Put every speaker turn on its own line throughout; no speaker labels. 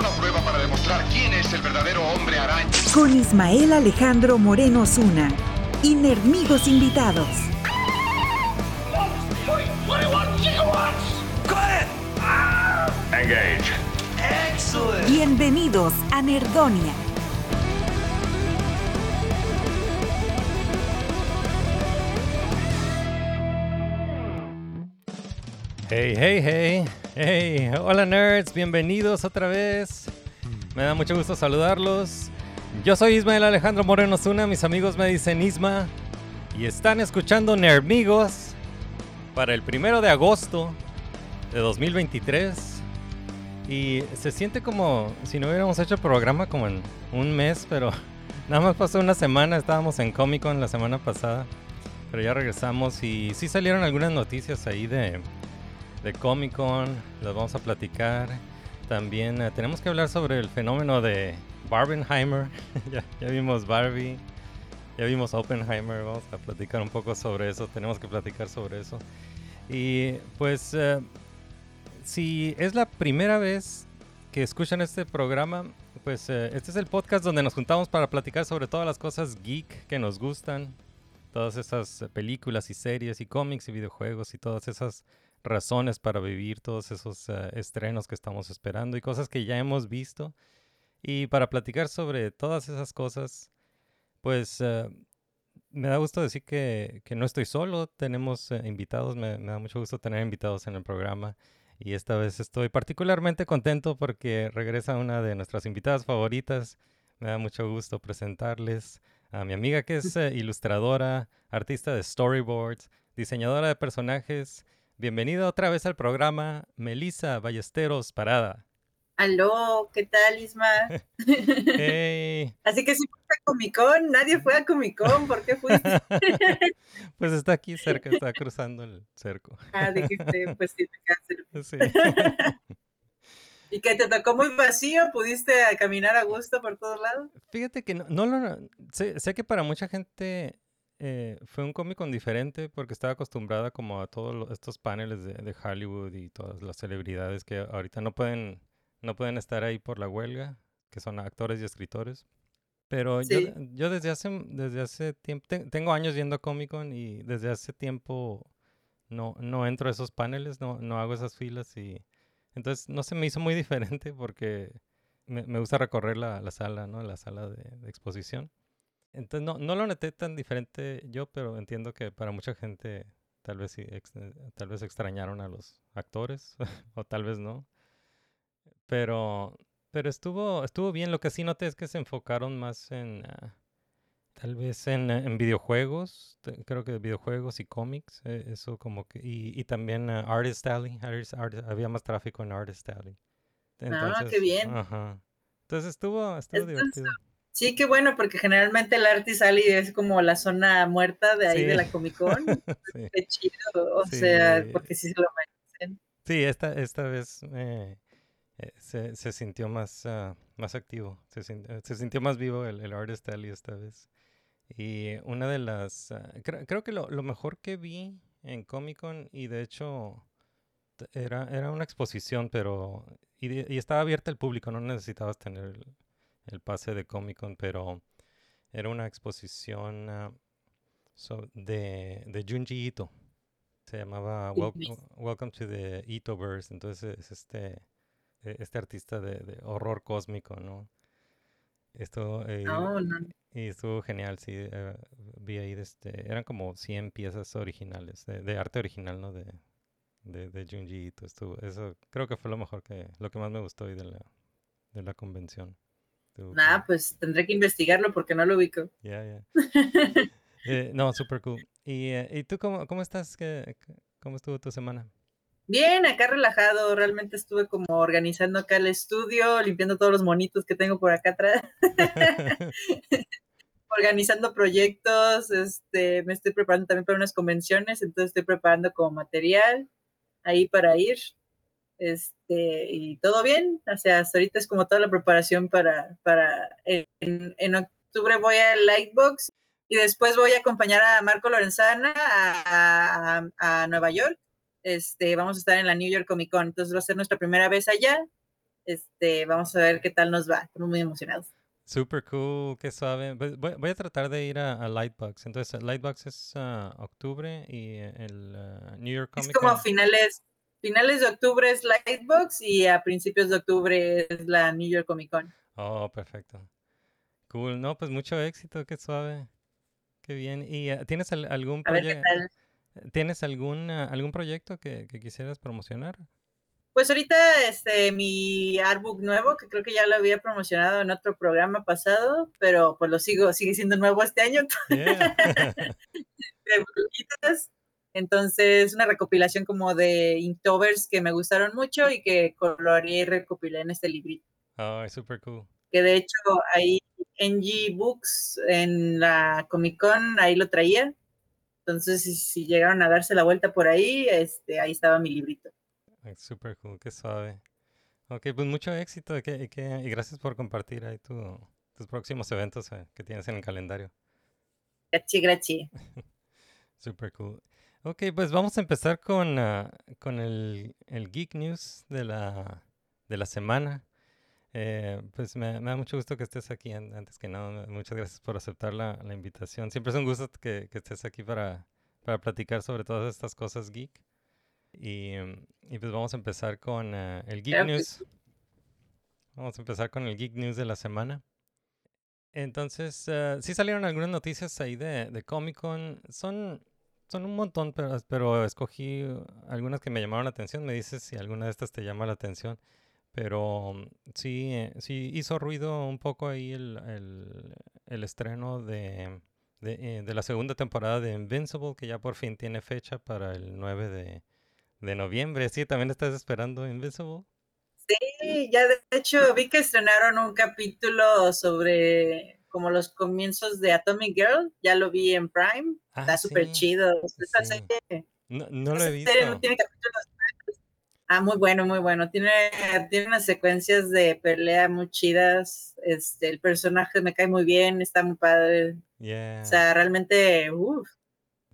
Una prueba para demostrar quién es el verdadero hombre araña.
Con Ismael Alejandro Moreno Zuna. Y Nerdmigos invitados.
Engage.
Bienvenidos a Nerdonia.
Hey, hey, hey, hey, hola nerds, bienvenidos otra vez. Me da mucho gusto saludarlos. Yo soy Ismael Alejandro Moreno Zuna, mis amigos me dicen Isma y están escuchando Nerdmigos para el primero de agosto de 2023. Y se siente como si no hubiéramos hecho el programa como en un mes, pero nada más pasó una semana, estábamos en Comic Con la semana pasada, pero ya regresamos y sí salieron algunas noticias ahí de, de Comic Con, las vamos a platicar. También eh, tenemos que hablar sobre el fenómeno de Barbenheimer. ya, vimos Barbie, ya vimos Oppenheimer, vamos a platicar un poco sobre eso, tenemos que platicar sobre eso. Y pues eh, si es la primera vez que escuchan este programa, pues eh, este es el podcast donde nos juntamos para platicar sobre todas las cosas geek que nos gustan, todas esas películas y series y cómics y videojuegos y todas esas razones para vivir, todos esos eh, estrenos que estamos esperando y cosas que ya hemos visto. Y para platicar sobre todas esas cosas, pues eh, me da gusto decir que, que no estoy solo, tenemos eh, invitados, me, me da mucho gusto tener invitados en el programa. Y esta vez estoy particularmente contento porque regresa una de nuestras invitadas favoritas. Me da mucho gusto presentarles a mi amiga que es eh, ilustradora, artista de storyboards, diseñadora de personajes. Bienvenida otra vez al programa, Melissa Ballesteros Parada.
Aló, ¿qué tal, Isma?
Hey.
Así que si fuiste a Comic Con, nadie fue a Comic Con, ¿por qué fuiste?
pues está aquí cerca, está cruzando el cerco.
ah, dijiste, pues sí, cerca.
Sí.
¿Y que te tocó muy vacío? ¿Pudiste caminar a gusto por todos lados?
Fíjate que no, no lo... Sé, sé que para mucha gente eh, fue un Comic Con diferente porque estaba acostumbrada como a todos estos paneles de, de Hollywood y todas las celebridades que ahorita no pueden, no pueden estar ahí por la huelga, que son actores y escritores. Pero yo, yo desde hace, desde hace tiempo, te- tengo años yendo a Comic Con y desde hace tiempo no, no entro a esos paneles, no, no hago esas filas y entonces no se me hizo muy diferente porque me, me gusta recorrer la, la sala, ¿no? La sala de, de exposición. Entonces no, no lo noté tan diferente yo, pero entiendo que para mucha gente tal vez ex- eh, tal vez extrañaron a los actores o tal vez no. Pero, pero estuvo, estuvo bien. Lo que sí noté es que se enfocaron más en, ah, tal vez en, eh, en videojuegos. Creo que videojuegos y cómics. eh, eso como que, y, y también ah, Artist Alley. Artist- Artist- había más tráfico en Artist Alley.
Ah, qué bien.
Ajá. Entonces estuvo, estuvo
Entonces,
divertido.
Sí, qué bueno, porque generalmente el Artist Alley es como la zona muerta de ahí de la Comic Con.
Sí.
Qué chido, o sea, porque sí se lo merecen.
Sí, esta, esta vez eh, eh, se, se sintió más, ah, más activo, se, eh, se sintió más vivo el, el Artist Alley esta vez. Y una de las, ah, cre- creo que lo, lo mejor que vi en Comic Con, y de hecho era, era una exposición, pero, y, y estaba abierta al público, no necesitabas tener el, el pase de Comic Con, pero era una exposición so- de, de Junji Ito. Se llamaba Wel-. Welcome to the Itoverse. Entonces es este, e- este artista de, de horror cósmico, ¿no? Esto, eh,
No, no.
y estuvo genial, sí. eh, vi ahí, este, eran como 100 piezas originales, de, de arte original, ¿no? De, de, de Junji Ito. Estuvo, eso creo que fue lo mejor que, lo que más me gustó hoy de la, de la convención. Cool.
pues tendré que investigarlo porque no lo ubico.
Ya, ya. Eh, no, super cool. ¿Y, eh, ¿y tú cómo, cómo estás? ¿Qué, qué- ¿Cómo estuvo tu semana?
Bien, acá relajado, realmente estuve como organizando acá el estudio, limpiando todos los monitos que tengo por acá atrás, organizando proyectos, este, me estoy preparando también para unas convenciones, entonces estoy preparando como material ahí para ir, este, y todo bien, o sea, hasta ahorita es como toda la preparación para, para, en, en octubre voy al Lightbox y después voy a acompañar a Marco Lorenzana a, a, a Nueva York este, vamos a estar en la New York Comic Con, entonces va a ser nuestra primera vez allá. Este, vamos a ver qué tal nos va. Estamos muy emocionados.
Super cool, qué suave. Pues, Voy, voy a tratar de ir a, a Lightbox. Entonces, Lightbox es ah, octubre y el ah, New York
Es
Comic
como
Con.
finales, finales de octubre es Lightbox y a principios de octubre es la New York Comic Con.
Oh, perfecto. Cool. No, pues mucho éxito, qué suave. Qué bien. ¿Y ah, tienes al- algún proyecto? ¿Tienes algún, algún proyecto que, que quisieras promocionar?
Pues ahorita este mi artbook nuevo, que creo que ya lo había promocionado en otro programa pasado, pero pues lo sigo, sigue siendo nuevo este año.
Yeah.
Entonces, una recopilación como de Inktovers que me gustaron mucho y que coloreé y recopilé en este librito.
Oh, super cool.
Que de hecho ahí NG Books en la Comic Con ahí lo traía. Entonces, si, si llegaron a darse la vuelta por ahí, este, ahí estaba mi librito.
Ay, Super cool, qué suave. Ok, pues mucho éxito y, que- y que- y gracias por compartir ahí tu- tus próximos eventos eh, que tienes en el calendario.
Gracias, gracias.
Super cool. Ok, pues vamos a empezar con, ah, con el, el Geek News de la, de la semana. Eh, pues me, me da mucho gusto que estés aquí an- antes que nada. Muchas gracias por aceptar la, la invitación. Siempre es un gusto que, que estés aquí para, para platicar sobre todas estas cosas geek. Y, em, y pues vamos a empezar con ah, el Geek
que
News. Vamos a empezar con el Geek News de la semana. Entonces, eh, sí salieron algunas noticias ahí de, de Comic Con. Son, son un montón, pero, pero escogí algunas que me llamaron la atención. Me dices si alguna de estas te llama la atención. Pero mm, sí, eh, sí hizo ruido un poco ahí el, el- el estreno de, eh, de la segunda temporada de Invincible, que ya por fin tiene fecha para el 9 de, de noviembre. Sí, también estás esperando Invincible.
Sí, ya de hecho vi que estrenaron un capítulo sobre como los comienzos de Atomic Girl. Ya lo vi en Prime.
Ah,
Está súper
sí,
chido. Esta
sí.
serie
No, no lo he
Esa serie no
visto.
tiene capítulos largos. Ah, muy bueno, muy bueno. Tiene, tiene unas secuencias de pelea muy chidas. Este, el personaje me cae muy bien, está muy padre.
Yeah,
O sea, realmente, uff,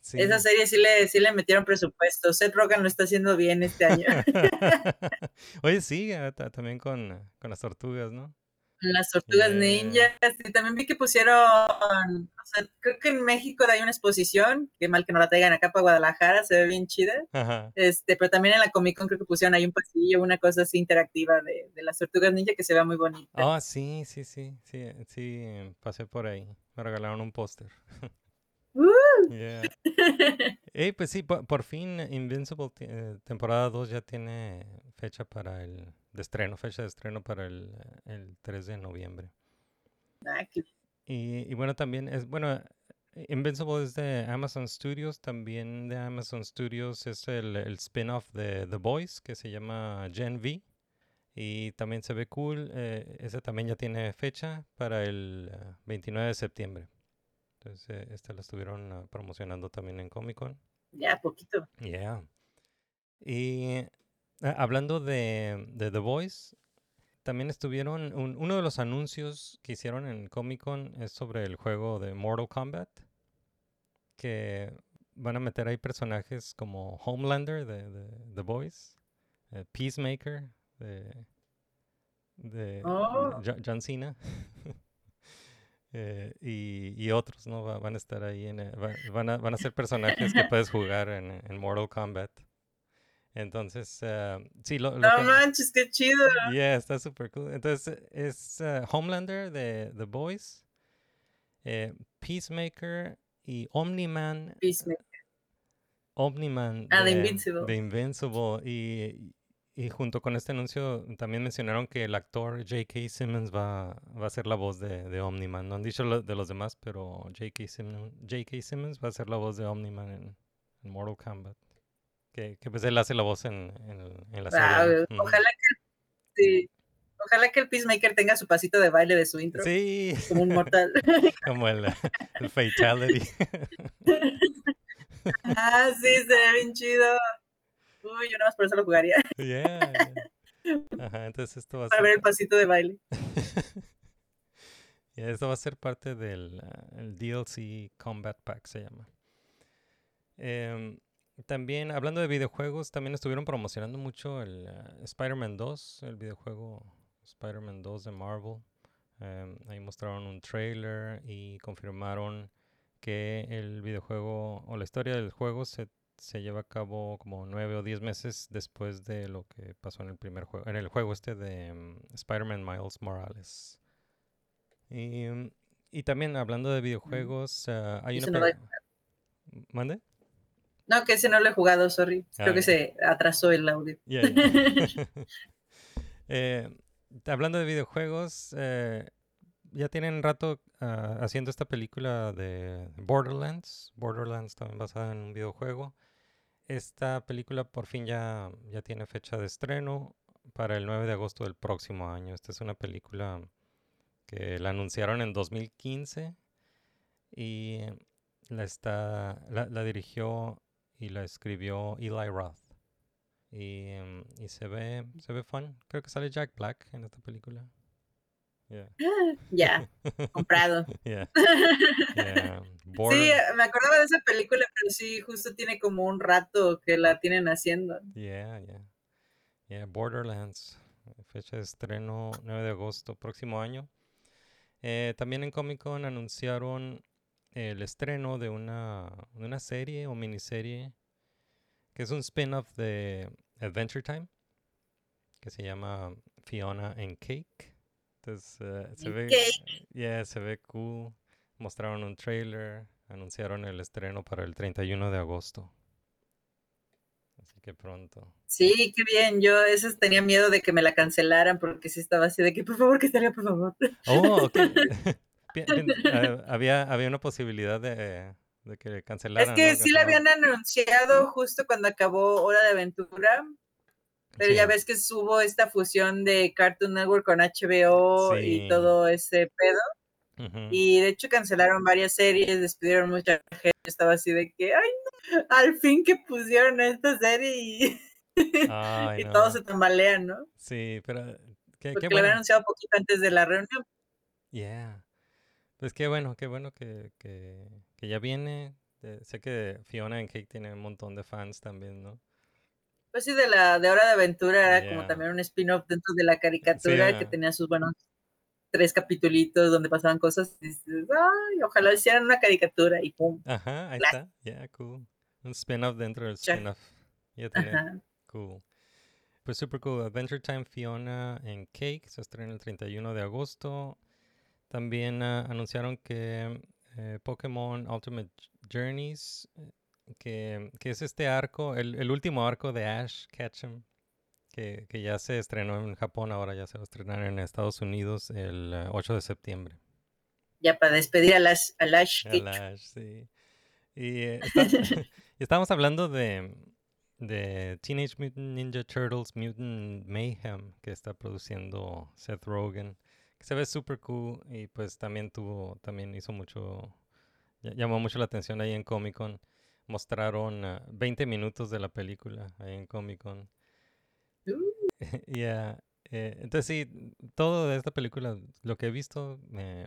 sí.
esa serie sí le, sí le metieron presupuesto. Seth Rogen lo está haciendo bien este año.
Oye, sí, ah, ta- también con, con las tortugas, ¿no?
Las tortugas
Yeah.
ninjas. Y también vi que pusieron, o sea, creo que en México hay una exposición, qué mal que no la traigan acá para Guadalajara, se ve bien chida.
Ajá.
Este, pero también en la Comic Con creo que pusieron ahí un pasillo, una cosa así interactiva de, de las tortugas ninja que se ve muy bonita.
Ah, sí, sí, sí, sí, sí, pasé por ahí. Me regalaron un póster.
¡Uh!
Yeah. Ey, pues sí, por, por fin Invincible eh, temporada 2 ya tiene fecha para el de estreno, fecha de estreno para el, eh, el 3 de noviembre.
Ah,
Y, y bueno, también es, bueno, eh, Invincible es de Amazon Studios, también de Amazon Studios es el, el spin-off de The Boys que se llama Gen V. Y también se ve cool, eh, ese también ya tiene fecha para el eh, 29 de septiembre. Entonces, eh, este lo estuvieron ah, promocionando también en Comic Con.
Ya, poquito.
Yeah. Y ah, hablando de, de The Voice, también estuvieron, un- uno de los anuncios que hicieron en Comic Con es sobre el juego de Mortal Kombat, que van a meter ahí personajes como Homelander de, de The Voice, eh, Peacemaker de, de
Oh.
Jo- John Cena. eh, y, y otros, ¿no? Va- van a estar ahí, en, eh, va- van, a, van a ser personajes que puedes jugar en, en Mortal Kombat. Entonces, ah, sí, lo, lo
No
que-
manches, qué chido.
Yeah, está súper cool. Entonces, es eh, Homelander de The Boys, eh, Peacemaker y Omni-Man.
Peacemaker.
Omni-Man
Ah, de
de,
Invincible.
de Invincible. Y, y junto con este anuncio también mencionaron que el actor J.K. Simmons va, va a ser la voz de, de Omni-Man. No han dicho lo de los demás, pero J.K. Simmons, J.K. Simmons va a ser la voz de Omni-Man en, en Mortal Kombat. Que, que pues él hace la voz en, en, en la
Ah,
serie. ¿no?
Ojalá que sí, ojalá que el Peacemaker tenga su pasito de baile de su intro.
Sí,
Como un mortal.
como el, el Fatality.
ah, sí, sería bien chido. Uy, yo nada más por eso lo jugaría.
Yeah, yeah. Ajá, entonces esto va a
Para ver
ser,
el pasito de baile.
yeah, esto va a ser parte del ah, el DLC Combat Pack, se llama. Em, también, hablando de videojuegos, también estuvieron promocionando mucho el ah, Spider-Man 2, el videojuego Spider-Man 2 de Marvel. Em, ahí mostraron un trailer y confirmaron que el videojuego o la historia del juego se, se lleva a cabo como nueve o diez meses después de lo que pasó en el primer juego, en el juego este de em, Spider-Man Miles Morales. Y, em, y también hablando de videojuegos, ah, hay una...
no
¿Mande?
No, que ese no lo he jugado, sorry. Creo
Ah,
que
ya.
se atrasó el audio.
Yeah, yeah. Eh, hablando de videojuegos, eh, ya tienen rato ah, haciendo esta película de Borderlands. Borderlands también basada en un videojuego. Esta película por fin ya, ya tiene fecha de estreno para el 9 de agosto del próximo año. Esta es una película que la anunciaron en 2015 y la, está, la, la dirigió y la escribió Eli Roth. Y, em, y se ve se ve fun. Creo que sale Jack Black en esta película. Yeah,
Ya, comprado.
yeah, yeah.
Sí, me acordaba de esa película, pero sí, justo tiene como un rato que la tienen haciendo.
Yeah, yeah. Yeah, Borderlands. Fecha de estreno 9 de agosto, próximo año. Eh, también en Comic Con anunciaron el estreno de una, de una serie o miniserie que es un spin-off de Adventure Time que se llama Fiona and Cake. Entonces, eh, se ve,
Cake.
yeah, se ve cool. Mostraron un trailer, anunciaron el estreno para el 31 de agosto. Así que pronto.
Sí, qué bien. Yo esas tenía miedo de que me la cancelaran porque sí estaba así de que por favor que salga, por favor.
Oh, ok. Eh, había, había una posibilidad de, de que
Es
cancelaran.
que
¿no?
sí la habían anunciado justo cuando acabó Hora de Aventura, pero
Sí.
ya ves que hubo esta fusión de Cartoon Network con HBO
Sí.
y todo ese pedo. Y de hecho cancelaron varias series, despidieron mucha gente. Estaba así de que, ay, no, al fin que pusieron esta serie y,
Ay,
y
no.
todos se tambalean, ¿no?
Sí, pero qué,
Porque
qué
lo habían anunciado poquito antes de la reunión.
Yeah. Pues qué bueno, qué bueno que, que, que ya viene. Eh, sé que Fiona and Cake tiene un montón de fans también, ¿no?
Pues sí, de la de Hora de Aventura era como también un spin-off dentro de la caricatura que tenía sus buenos tres capitulitos donde pasaban cosas. Y dices, ay, ojalá hicieran una caricatura y pum.
Ajá, ahí está. Yeah, cool. Un spin-off dentro del spin-off. Ya tiene. Cool. Pues super cool. Adventure Time Fiona en Cake se estrena el 31 de agosto. También ah, anunciaron que eh, Pokémon Ultimate Journeys, eh, que, que es este arco, el, el último arco de Ash Ketchum, que, que ya se estrenó en Japón, ahora ya se va a estrenar en Estados Unidos el eh, 8 de septiembre.
Ya para despedir a las a Lash
A
Ketchum.
Ash, sí. Y eh, está- estábamos hablando de, de Teenage Mutant Ninja Turtles Mutant Mayhem que está produciendo Seth Rogen, se ve súper cool y pues también tuvo, también hizo mucho, ll- llamó mucho la atención ahí en Comic Con. Mostraron ah, 20 minutos de la película ahí en Comic Con. Yeah, eh, entonces sí, todo de esta película, lo que he visto, me-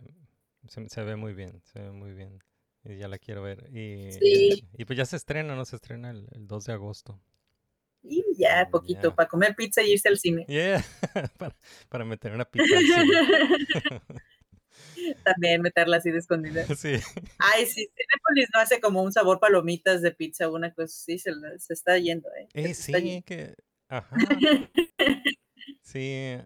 se, se ve muy bien, se ve muy bien. Y ya la quiero ver. Y,
Sí.
y pues ya se estrena, ¿no? Se estrena el, el 2 de agosto.
Y ya, poquito, para comer pizza y irse al cine.
Yeah, para, para meter una pizza al cine.
También meterla así de escondida.
Sí,
Ay, sí, Cinépolis no hace como un sabor palomitas de pizza una cosa así, se, se está yendo, ¿eh?
eh, sí,
yendo.
que... Ajá. Sí,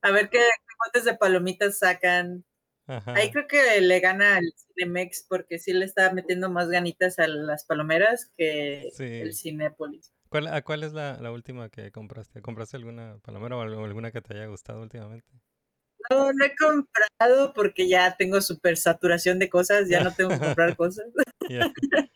A ver qué botes de palomitas sacan.
ajá.
Ahí creo que le gana al Cinemex porque sí le está metiendo más ganitas a las palomeras que
Sí.
el Cinépolis.
¿Cuál, a cuál es la, la última que compraste? ¿Compraste alguna palomera o alguna que te haya gustado últimamente?
No, no he comprado porque ya tengo super saturación de cosas, ya no tengo que comprar cosas.
Yeah.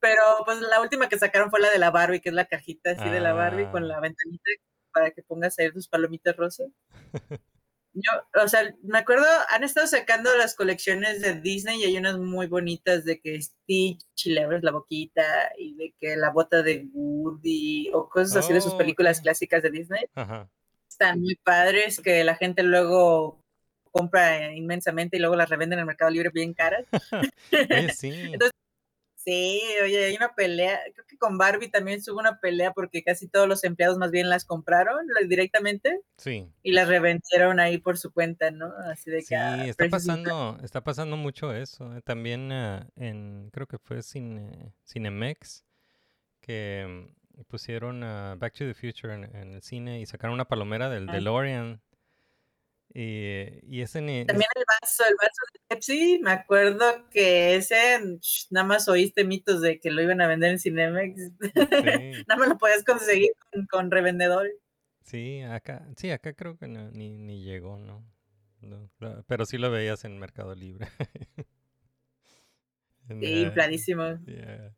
Pero pues la última que sacaron fue la de la Barbie, que es la cajita así de la Barbie con
Ah.
la ventanita para que pongas ahí tus palomitas rosa. Yo, o sea, me acuerdo, han estado sacando las colecciones de Disney y hay unas muy bonitas de que Stitch le abres la boquita y de que la bota de Woody o cosas así de sus
Oh,
películas clásicas de Disney.
Ajá.
Están muy padres que la gente luego compra inmensamente y luego las revenden en el Mercado Libre bien caras.
Oye, sí.
Entonces, Sí, oye, hay una pelea, creo que con Barbie también hubo una pelea porque casi todos los empleados más bien las compraron directamente
Sí.
y las revendieron ahí por su cuenta, ¿no? Así de que...
Sí,
ah,
está pasando, está pasando mucho eso. eh, También ah, en, creo que fue Cine, Cinemex, que mm, pusieron a Back to the Future en, en el cine y sacaron una palomera del
Ah.
DeLorean. Y, y ese ni...
También el vaso, el vaso de Pepsi, me acuerdo que ese, sh, nada más oíste mitos de que lo iban a vender en Cinemex.
Sí,
nada más lo podías conseguir con, con revendedores.
sí, acá, sí, acá creo que no- ni, ni llegó, ¿no? Pero sí lo veías en Mercado Libre. En,
Sí,
eh,
infladísimo.
Yeah.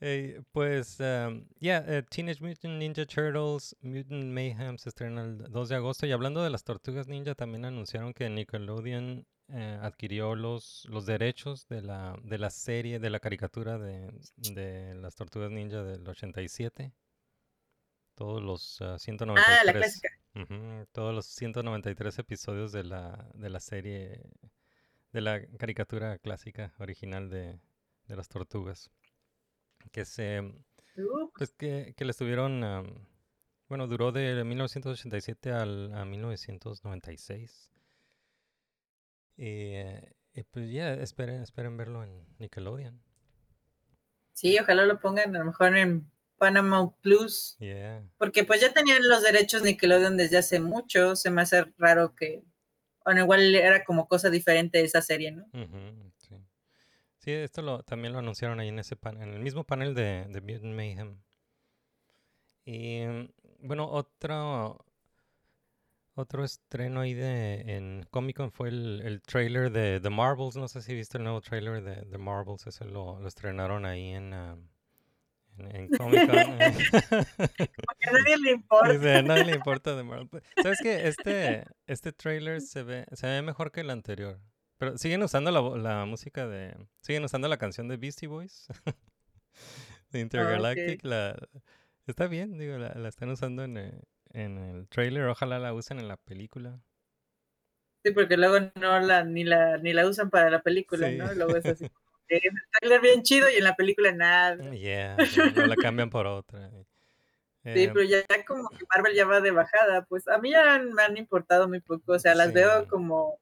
Eh, pues, um, ya, eh, Teenage Mutant Ninja Turtles, Mutant Mayhem se estrena el 2 de agosto. Y hablando de las tortugas ninja, también anunciaron que Nickelodeon eh, adquirió los, los derechos de la, de la serie, de la caricatura de, de las tortugas ninja del 87. Todos los ah, 193.
Ah, la clásica.
Ujú, todos los 193 episodios de la, de la serie, de la caricatura clásica original de, de las tortugas. Que se,
Uh,
pues que, que le estuvieron, am, bueno, duró de 1987 al, a 1996. Y, eh, y pues ya, esperen, esperen verlo en Nickelodeon.
sí, ojalá lo pongan a lo mejor en Panama Plus.
Yeah.
Porque pues ya tenían los derechos Nickelodeon desde hace mucho. Se me hace raro que. Bueno, igual era como cosa diferente esa serie, ¿no?
Sí. Sí, esto lo, también lo anunciaron ahí en ese pan- en el mismo panel de, de Mutant Mayhem. Y mm, bueno, otro otro estreno ahí de en Comic Con fue el, el trailer de The Marvels. No sé si viste el nuevo trailer de The Marvels. Ese lo, lo estrenaron ahí en, ah, en, en Comic Con.
Porque a nadie le importa.
Dice, a nadie le importa The Marvels. ¿Sabes qué? Este, este trailer se ve, se ve mejor que el anterior. Pero siguen usando la, la música de... Siguen usando la canción de Beastie Boys. de Intergalactic. la, está bien, digo, la, la están usando en, eh, en el trailer. Ojalá la usen en la película.
Sí, porque luego no la ni la ni la usan para la película,
Sí.
¿no? Luego es así. como que El trailer bien chido y en la película nada.
Yeah, no la cambian por otra.
Sí,
Eh,
pero ya como que Marvel ya va de bajada, pues a mí ya me han importado muy poco, o sea, las
Sí.
veo como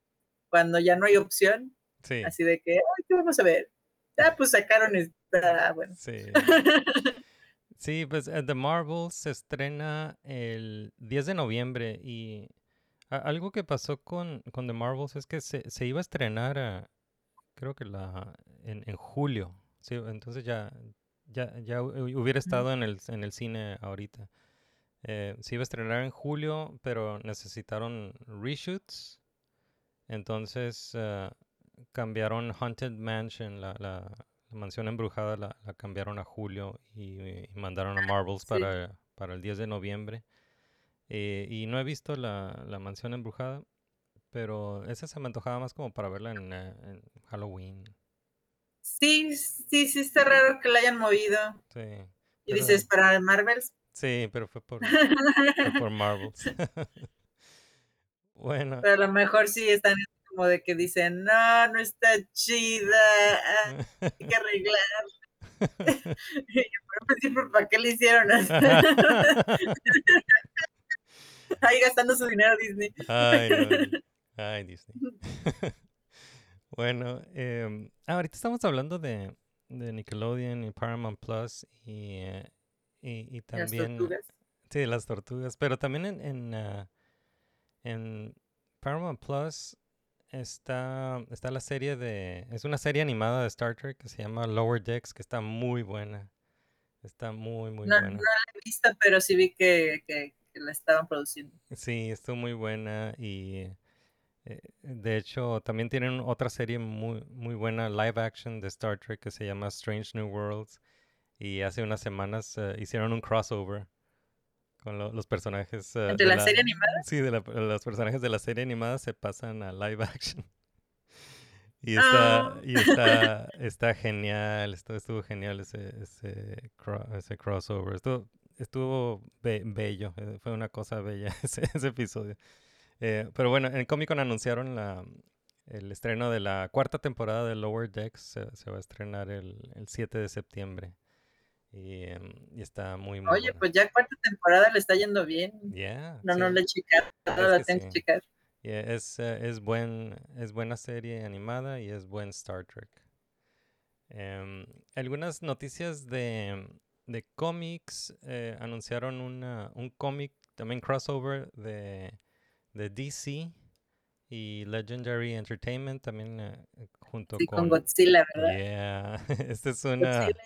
cuando ya no hay opción,
sí,
así de que, ay, ¿qué vamos a ver? Ah, pues sacaron esta, bueno.
sí. Sí, pues eh, The Marvels se estrena el 10 de noviembre y algo que pasó con, con The Marvels es que se, se iba a estrenar, ah, creo que la en, en julio, sí, entonces ya, ya, ya hu- hubiera estado en el, en el cine ahorita. Eh, se iba a estrenar en julio, pero necesitaron reshoots, entonces ah, cambiaron Haunted Mansion, la, la, la mansión embrujada, la, la cambiaron a julio y, y mandaron a Marvels
sí.
para, para el 10 de noviembre. Eh, y no he visto la, la mansión embrujada, pero esa se me antojaba más como para verla en, eh, en Halloween.
Sí, sí, sí está raro que la hayan movido.
Sí,
Y dices, para Marvels,
sí, pero fue por, fue por Marvels. bueno,
pero a lo mejor sí están como de que dicen, no, no está chida, ah, hay que arreglar. Pero pues ¿para qué le hicieron? Ahí gastando su dinero Disney.
Ay, no. Ay, Disney. bueno, ah, ahorita estamos hablando de, de Nickelodeon y Paramount Plus y, eh, y, y
Las
también...
tortugas.
Sí, las tortugas. Pero también en, en, ah, en Paramount Plus está, está la serie de... Es una serie animada de Star Trek que se llama Lower Decks, que está muy buena. Está muy, muy
No, no
buena.
la he visto, pero sí vi que, que- que la estaban produciendo.
Sí, estuvo muy buena y Eh, de hecho, también tienen otra serie muy, muy buena live action de Star Trek que se llama Strange New Worlds. Y hace unas semanas eh, hicieron un crossover con lo- los personajes. eh,
¿De la serie animada?
Sí, de la- los personajes de la serie animada se pasan a live action. Y está,
Ah.
y está, está genial, estuvo, estuvo genial ese, ese, ese crossover. Estuvo, estuvo be- bello, eh, fue una cosa bella ese, ese episodio. Eh, pero bueno, en Comic Con anunciaron la, el estreno de la cuarta temporada de Lower Decks. Se, se va a estrenar el, el 7 de septiembre. Y, em, y está muy, muy
Oye,
buena.
pues ya cuarta temporada le está yendo bien.
Yeah,
No, no la he checado,
Es
la tengo que checar.
Yeah, es, eh, es, buen, es buena serie animada y es buen Star Trek. Em, algunas noticias de, de cómics. eh, anunciaron una, un cómic, también crossover de, de DC y Legendary Entertainment, también eh, junto
Sí,
con...
con Godzilla, ¿verdad?
Yeah, esta es una...
Godzilla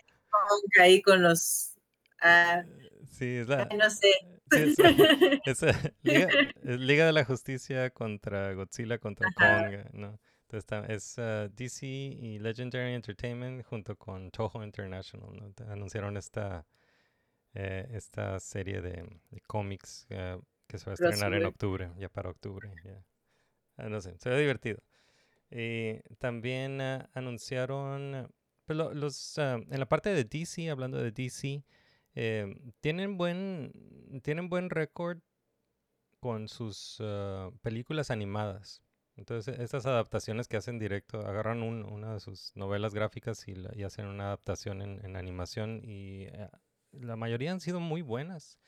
Kong ahí con los... Ah,
Sí, es la...
ay, no sé.
sí, es, es, eh, Liga, es Liga de la Justicia contra Godzilla contra. Kong, ¿no? Entonces está- es ah, DC y Legendary Entertainment junto con Toho International, ¿no? Anunciaron esta, eh, esta serie de, de cómics eh, que se va a estrenar en octubre, ya para octubre. ya. Ah, no sé, se ve divertido. Y también ah, anunciaron, pues, ah, en la parte de DC, hablando de DC, eh, tienen buen tienen buen récord con sus ah, películas animadas. Entonces, estas adaptaciones que hacen directo, agarran un- una de sus novelas gráficas y, hacen una adaptación en, animación y eh, la mayoría han sido muy buenas.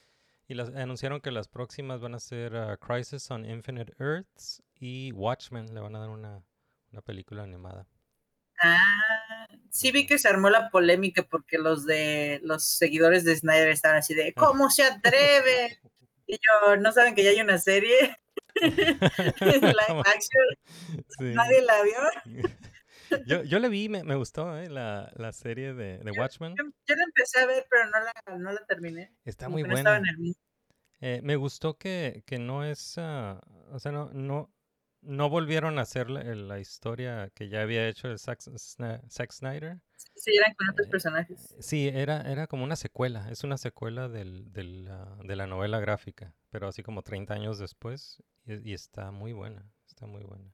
Y las, anunciaron que las próximas van a ser ah, Crisis on Infinite Earths y Watchmen. Le van a dar una, una película animada.
Ah, sí vi que se armó la polémica porque los de los seguidores de Snyder estaban así de ¿cómo se atreve? Y yo, ¿no saben que ya hay una serie? Live action,
Sí.
nadie la vio.
Yo, yo le vi, me, me gustó eh, la, la serie de, de Watchmen.
Yo, yo la empecé a ver, pero no la, no la terminé.
Está
Como
muy
no
buena.
el.
Eh, me gustó que, que no es, ah, o sea, no, no, no volvieron a hacer la, la historia que ya había hecho el Zack, Snyder.
Sí, eran con otros
Eh,
personajes.
Sí, era, era como una secuela, es una secuela del, del, ah, de la novela gráfica, pero así como 30 años después, y, y está muy buena, está muy buena.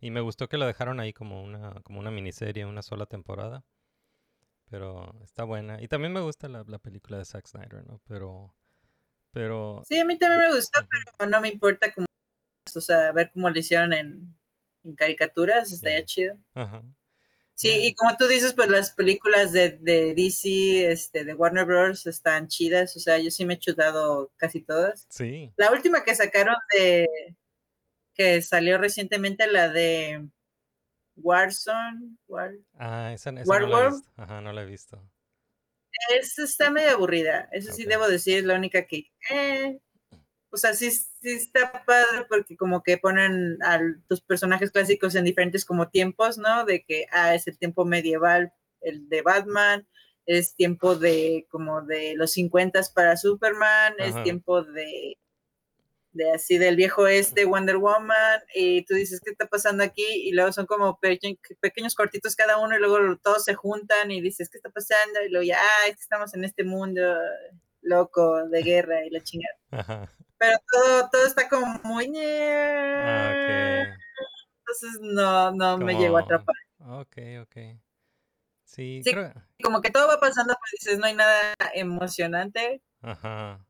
Y me gustó que la dejaron ahí como una, como una miniserie, una sola temporada, pero está buena. Y también me gusta la, la película de Zack Snyder, ¿no? Pero, pero,
Sí, a mí también me gustó, pero no me importa cómo, o sea, ver cómo lo hicieron en, en caricaturas, estaría
Yeah.
chido.
ajá,
Sí,
yeah,
y como tú dices, pues las películas de, de DC, este, de Warner Bros. están chidas, o sea, yo sí me he chutado casi todas.
sí,
La última que sacaron de, que salió recientemente, la de Warzone, War,
ah, esa, esa no la he
Warworld,
visto, ajá, no la he visto.
esa está medio aburrida, eso sí debo decir, es la única que, eh, o sea, sí, sí está padre porque como que ponen a tus personajes clásicos en diferentes como tiempos, ¿no? De que, ah, es el tiempo medieval, el de Batman, es tiempo de como de los 50 para Superman, es tiempo de, de así del viejo este, Wonder Woman, y tú dices, ¿qué está pasando aquí? Y luego son como peque- pequeños cortitos cada uno y luego todos se juntan y dices, ¿qué está pasando? Y luego ya, ah, estamos en este mundo loco de guerra y la chingada.
Ajá,
Pero todo, todo está como muy...
ah.
Entonces no, no me llegó a atrapar.
ok, ok. Sí,
Sí,
creo,
como que todo va pasando, pero dices, no hay nada emocionante.
ajá,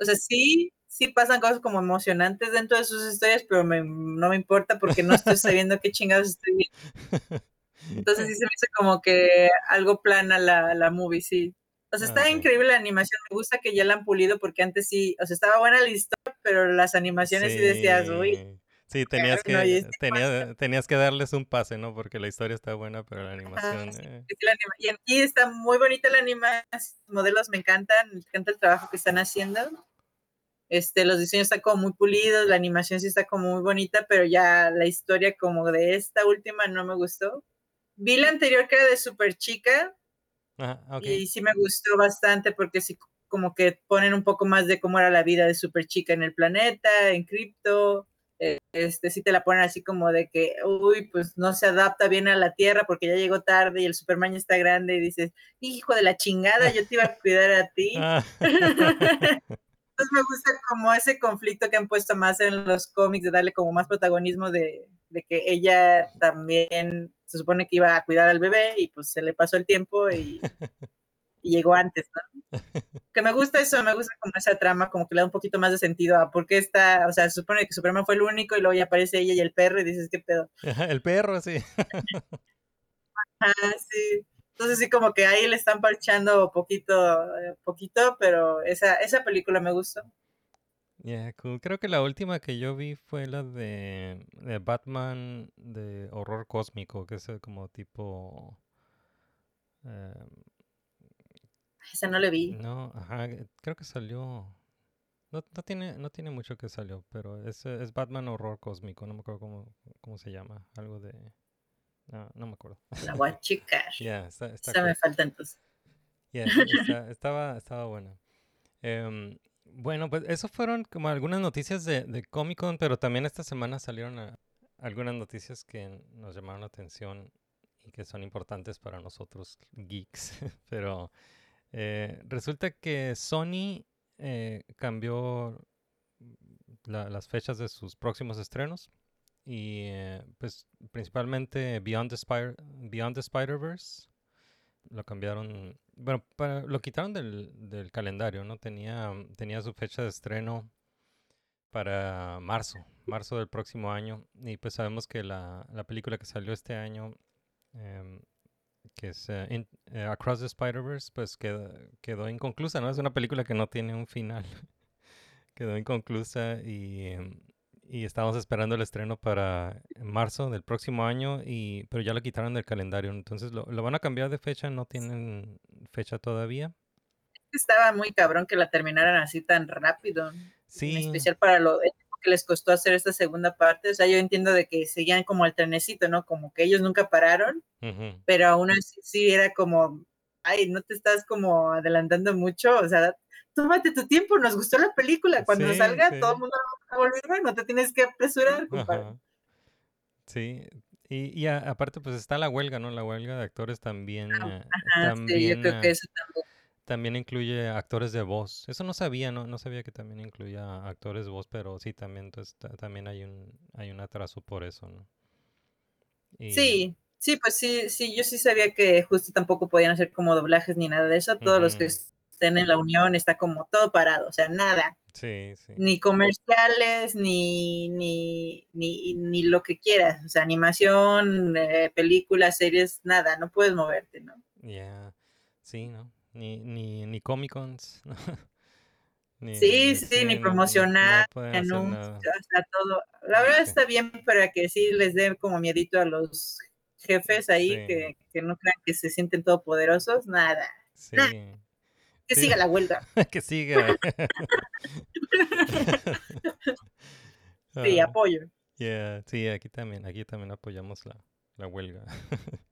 O sea, sí, sí pasan cosas como emocionantes dentro de sus historias, pero me- no me importa porque no estoy sabiendo qué chingados estoy viendo. Entonces sí se me hizo como que algo plana la, la movie, sí. O sea, está
Ok.
increíble la animación. Me gusta que ya la han pulido porque antes sí, o sea, estaba buena la historia, pero las animaciones sí, decías, uy,
Sí, sí, tenías
no,
que,
este
tenía- tenías que darles un pase, ¿no? Porque la historia está buena, pero la
Ah,
animación...
sí,
eh,
sí, la anima- Y aquí está muy bonita la animación, los modelos me encantan, me encanta el trabajo que están haciendo. Este, los diseños están como muy pulidos, la animación sí está como muy bonita, pero ya la historia como de esta última no me gustó. Vi la anterior que era de Super Chica
Ajá,
y sí me gustó bastante porque sí como que ponen un poco más de cómo era la vida de Super Chica en el planeta, en cripto, eh, este sí te la ponen así como de que, uy, pues no se adapta bien a la Tierra porque ya llegó tarde y el Superman ya está grande y dices, hijo de la chingada, yo te iba a cuidar a ti.
Ah,
Entonces me gusta como ese conflicto que han puesto más en los cómics de darle como más protagonismo de, de que ella también se supone que iba a cuidar al bebé y pues se le pasó el tiempo y, y llegó antes, ¿no? Que me gusta eso, me gusta como esa trama, como que le da un poquito más de sentido a por qué está, o sea, se supone que Superman fue el único y luego ya aparece ella y el perro y dices, ¿qué pedo?
el perro, sí.
Sí. Entonces sí como que ahí le están parchando poquito, eh, poquito, pero esa, esa película me gustó.
Yeah, cool. Creo que la última que yo vi fue la de, de Batman de horror cósmico, que es eh, como tipo... eh,
Esa no la vi.
no, ajá, eh, creo que salió... No, no tiene, no tiene mucho que salió, pero es, eh, es Batman horror cósmico, no me acuerdo cómo, cómo se llama, algo de... No, no me acuerdo.
La voy a checar.
Yeah, está, está
Esa
cool.
me falta entonces.
Yeah, está- estaba, estaba buena. Em, bueno, pues eso fueron como algunas noticias de, de Comic Con, pero también esta semana salieron algunas noticias que nos llamaron la atención y que son importantes para nosotros geeks. Pero eh, resulta que Sony eh, cambió la- las fechas de sus próximos estrenos y eh, pues principalmente Beyond the, Beyond the Spider-Verse lo cambiaron, bueno, para- lo quitaron del, del calendario, ¿no? Tenía, tenía su fecha de estreno para marzo, marzo del próximo año. Y pues sabemos que la, la película que salió este año, em, que es eh, eh, Across the Spider-Verse, pues quedó, quedó inconclusa, ¿no? Es una película que no tiene un final. quedó inconclusa y, em, y estábamos esperando el estreno para marzo del próximo año, y, pero ya lo quitaron del calendario. Entonces lo, lo van a cambiar de fecha, no tienen fecha todavía.
Estaba muy cabrón que la terminaran así tan rápido. En
Sí,
especial para lo que les costó hacer esta segunda parte. O sea, yo entiendo de que seguían como el trenecito, ¿no? Como que ellos nunca pararon, pero aún así sí era como, ay, no te estás como adelantando mucho. O sea, tómate tu tiempo, nos gustó la película. Cuando
Sí,
salga,
sí.
todo el mundo va a volver, no te tienes que apresurar, compadre.
ajá. Sí, y, y a- aparte pues está la huelga, ¿no? La huelga de actores también, eh,
Ah, sí, yo
también,
creo que
eh,
eso también.
también incluye actores de voz. Eso no sabía, ¿no? No sabía que también incluía actores de voz, pero sí, también, entonces, ta- también hay un, hay un atraso por eso, ¿no? Y-
Sí, sí, pues sí, sí, yo sí sabía que justo tampoco podían hacer como doblajes ni nada de eso. Todos los que. Estén en la unión está como todo parado, o sea, nada.
Sí, sí.
ni comerciales, ni, ni, ni, ni lo que quieras, o sea, animación, eh, películas, series, nada, no puedes moverte, ¿no?
Ya, sí, ¿no? Ni, ni, ni Comic Cons. ¿no? Ni-
Sí, sí, ni
no-
promocionar,
no
anuncios,
nada.
sea, todo. La verdad está bien para que sí les dé como miedito a los jefes ahí,
Sí.
que, que no crean que se sienten todopoderosos, nada,
Sí,
que
Sí.
siga la huelga.
que siga.
Sí,
Ah,
apoyo.
yeah, sí, aquí también, aquí también apoyamos la, la huelga.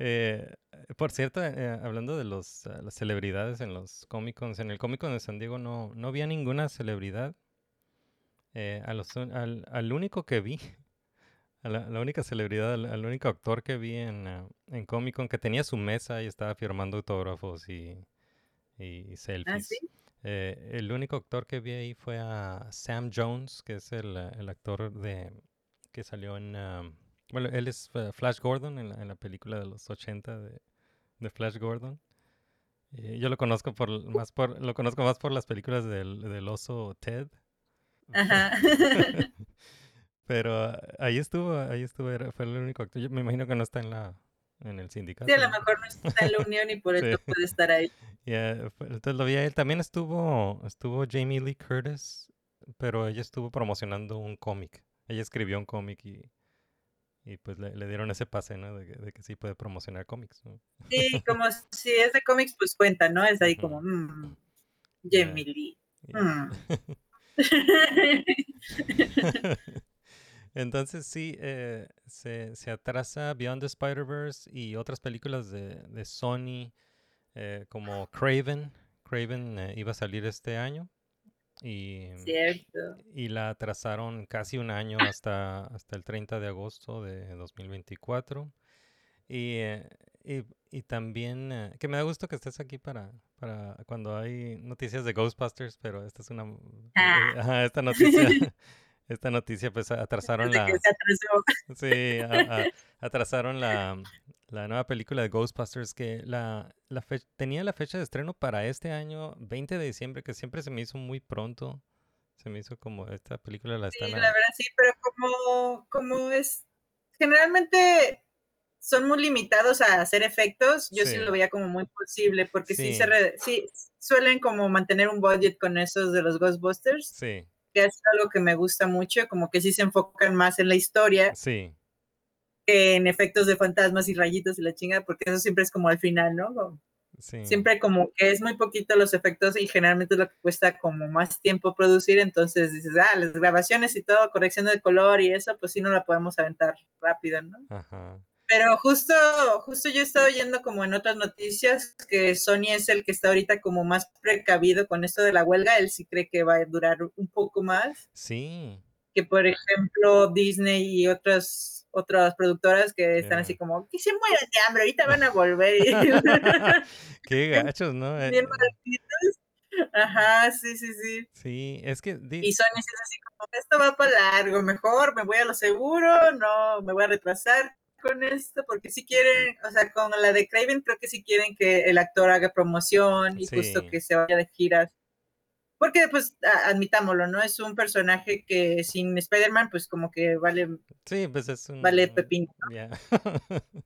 Eh, por cierto, eh, hablando de los, ah, las celebridades en los Comic Cons, en el Comic Con de San Diego no, no había ninguna celebridad. Eh, a los al, al único que vi, a la, la única celebridad, al, al único actor que vi en, ah, en Comic Con que tenía su mesa y estaba firmando autógrafos y, y
¿Ah,
selfies.
sí?
Eh, el único actor que vi ahí fue a Sam Jones, que es el, el actor de que salió en... um, bueno, él es eh, Flash Gordon en la, en la película de los 80 de, de Flash Gordon. Eh, yo lo conozco por más por lo conozco más por las películas del, del oso Ted.
Ajá.
Pero ah, ahí estuvo, ahí estuvo, fue el único actor. Yo me imagino que no está en la en el sindicato.
Sí, a lo mejor no está en la unión y por
Sí.
eso puede estar ahí.
Fue- entonces lo vi a él. También estuvo, estuvo Jamie Lee Curtis, pero ella estuvo promocionando un cómic. Ella escribió un cómic y, y pues le, le dieron ese pase, ¿no? De que, de que sí puede promocionar cómics, ¿no?
Sí, como si es de cómics, pues cuenta, ¿no? Es ahí como,
Ya.
Jamie Lee.
Y-
mm.
Entonces sí, eh, se, se atrasa Beyond the Spider-Verse y otras películas de, de Sony eh, como Craven. Craven eh, iba a salir este año Y,
Cierto.
y la atrasaron casi un año hasta, hasta el 30 de agosto de 2024. Y, eh, y, y también, eh, que me da gusto que estés aquí para, para cuando hay noticias de Ghostbusters, pero esta es una...
Ah.
esta noticia, esta noticia pues atrasaron la... Sí, a- a- atrasaron la, la nueva película de Ghostbusters que la, la fe- tenía la fecha de estreno para este año, 20 de diciembre, que siempre se me hizo muy pronto. Se me hizo como esta película la
Sí,
están...
la
a-
verdad sí, pero como, como es, generalmente son muy limitados a hacer efectos, yo sí,
Sí.
lo veía como muy posible, porque sí,
Sí.
se re- sí suelen como mantener un budget con esos de los Ghostbusters,
Sí,
que es algo que me gusta mucho, como que sí se enfocan más en la historia
sí,
que en efectos de fantasmas y rayitos y la chinga, porque eso siempre es como al final, ¿no?
Sí.
Siempre como que es muy poquito los efectos y generalmente es lo que cuesta como más tiempo producir, entonces dices, ah, las grabaciones y todo, corrección de color y eso, pues sí no la podemos aventar rápido, ¿no?
Ajá.
Pero justo, justo yo he estado oyendo como en otras noticias que Sony es el que está ahorita como más precavido con esto de la huelga, él sí cree que va a durar un poco más,
Sí,
que por ejemplo Disney y otras otras productoras que están así como, que se mueran de hambre, ahorita van a volver.
qué gachos, ¿no? Eh,
Bien malditos. Ajá, sí, sí, sí.
sí, es que...
Y Sony es así como, esto va para largo, mejor me voy a lo seguro, no me voy a retrasar con esto, porque si quieren, o sea, con la de Craven creo que sí quieren que el actor haga promoción y justo
Sí.
que se vaya de giras. Porque, pues, a- admitámoslo, ¿no? Es un personaje que sin Spider-Man, pues como que vale,
Sí, pues es un...
vale pepino.
Ya.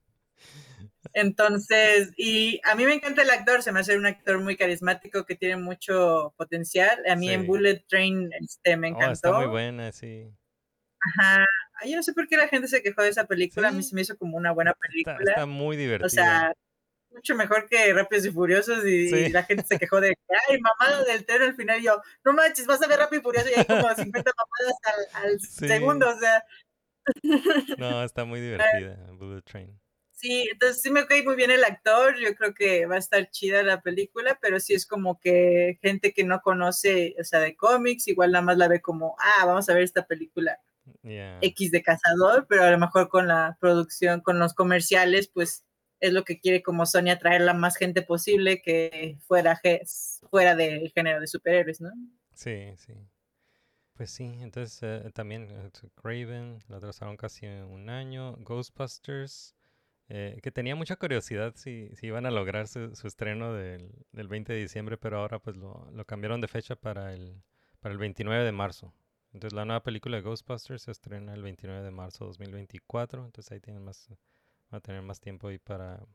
Entonces, y a mí me encanta el actor, se me hace un actor muy carismático que tiene mucho potencial. A mí
Sí.
en Bullet Train este, me
Oh,
encantó.
está muy buena, sí.
Ajá. Ay, yo no sé por qué la gente se quejó de esa película. A mí se me hizo como una buena
Está,
película.
está muy divertida.
o sea, mucho mejor que Rápidos y Furiosos. Y,
Sí.
y la gente se quejó de, ay, mamada del tren al final. Y yo, no manches, vas a ver Rápido y Furioso y hay como 50 mamadas al, al
Sí.
segundo. O sea,
No, está muy divertida, Bullet Train.
sí, entonces sí me cae muy bien el actor. Yo creo que va a estar chida la película, pero sí es como que gente que no conoce, o sea, de cómics, igual nada más la ve como, ah, vamos a ver esta película.
Yeah.
X de cazador, pero a lo mejor con la producción, con los comerciales, pues es lo que quiere como Sony atraer la más gente posible que fuera, fuera del género de superhéroes, ¿no?
Sí, sí. Pues sí, entonces eh, también eh, Craven, la atrasaron casi un año. Ghostbusters, eh, que tenía mucha curiosidad si, si iban a lograr su, su estreno del, del 20 de diciembre, pero ahora pues lo, lo cambiaron de fecha para el, para el 29 de marzo. Entonces la nueva película de Ghostbusters se estrena el 29 de marzo de 2024, entonces ahí tienen más, va a tener más tiempo ahí para,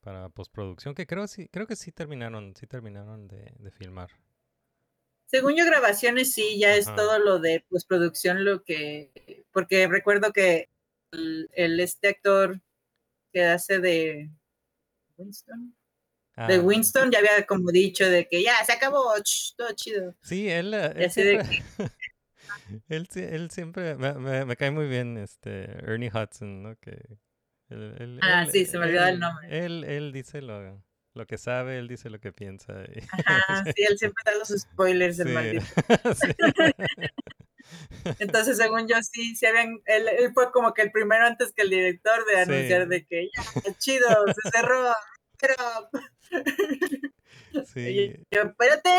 para postproducción, que creo, sí, creo que sí terminaron, sí terminaron de, de filmar.
Según yo, grabaciones sí, ya es todo lo de postproducción, lo que, porque recuerdo que el, el- este actor que hace de Winston, de
Ah,
Winston ya había como dicho de que ya se acabó, ch, todo chido.
Sí, él,
de
él, él siempre, me, me- me cae muy bien este Ernie Hudson, ¿no? Que él, él-
Ah, sí, se me olvidaba el nombre.
Él, él dice lo, lo que sabe, él dice lo que piensa. y-
Ajá, sí, él siempre da los spoilers del
sí,
maldito.
sí.
Entonces, según yo, sí, sí habían, él, él fue como que el primero antes que el director de anunciar de que ya, chido, se cerró, pero
Sí,
y yo, espérate.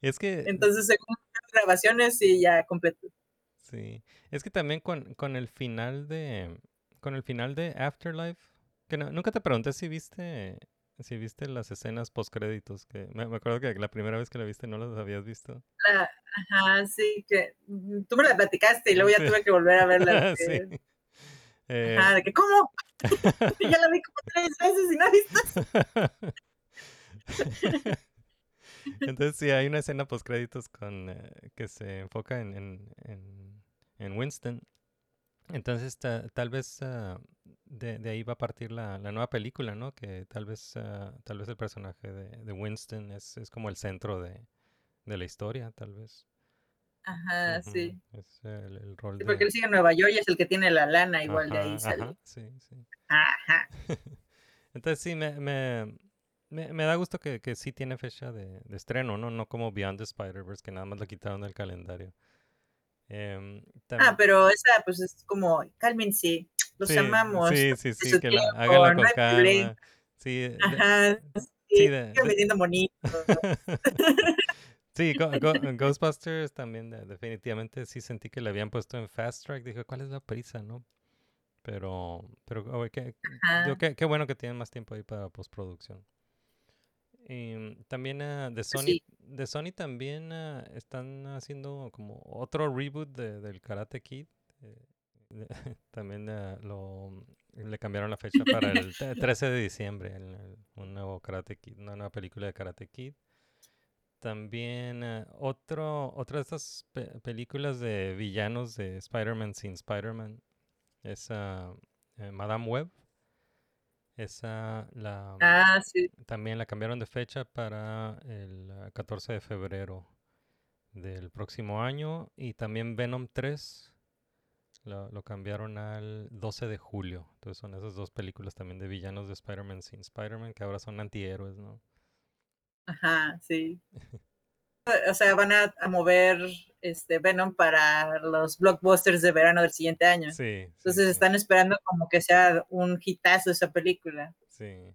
es que,
Entonces, según grabaciones, sí, ya completo.
sí, es que también con, con el final de, con el final de Afterlife, que no- nunca te pregunté si viste, si viste las escenas postcréditos, que me, me acuerdo que la primera vez que la viste no las habías visto.
La- ajá, sí, que mm, tú me la platicaste y luego ya
Sí.
tuve que volver a verla.
Sí. Eh,
Ajá, de que, ¿cómo? ya la vi como tres veces y no he visto.
Entonces sí, hay una escena post créditos con eh, que se enfoca en, en, en, en Winston. Entonces ta- tal vez ah, de, de ahí va a partir la, la nueva película, ¿no? Que tal vez ah, tal vez el personaje de, de Winston es, es como el centro de, de la historia, tal vez.
Ajá, sí.
Es el, el rol
Sí,
de...
porque él sigue en Nueva York y es el que tiene la lana, igual de ahí sale.
ajá, sí, sí.
Ajá.
Entonces sí, me, me, me, me da gusto que, que sí tiene fecha de, de estreno, ¿no? No como Beyond the Spider-Verse, que nada más lo quitaron del calendario. Em,
Ah,
tam-
pero esa pues es como, cálmense, los
sí,
amamos.
Sí, sí, sí, que la, háganla
no
con
problema.
calma. Sí,
Ajá,
sí,
sí,
de-
vendiendo bonitos.
Sí, Go- Go- Ghostbusters también de- definitivamente sí sentí que le habían puesto en Fast Track. Dije, ¿cuál es la prisa, no? Pero, pero oh, qué, qué- qué bueno que tienen más tiempo ahí para postproducción. Y mm, también ah, de Sony,
Pues sí.
de Sony también ah, están haciendo como otro reboot de- del Karate Kid. eh, de- también ah, lo le cambiaron la fecha para el te- 13 de diciembre, el- el- un nuevo Karate Kid, una nueva película de Karate Kid. También otro, otra de estas pe- películas de villanos de Spider-Man sin Spider-Man es eh, Madame Web. Esa la,
Ah, sí.
también la cambiaron de fecha para el ah, 14 de febrero del próximo año. Y también Venom 3 lo, lo cambiaron al 12 de julio. Entonces son esas dos películas también de villanos de Spider-Man sin Spider-Man que ahora son antihéroes, ¿no?
Ajá, sí. O sea, van a, a mover este Venom para los blockbusters de verano del siguiente año.
Sí.
Entonces
sí.
están esperando como que sea un hitazo esa película.
Sí.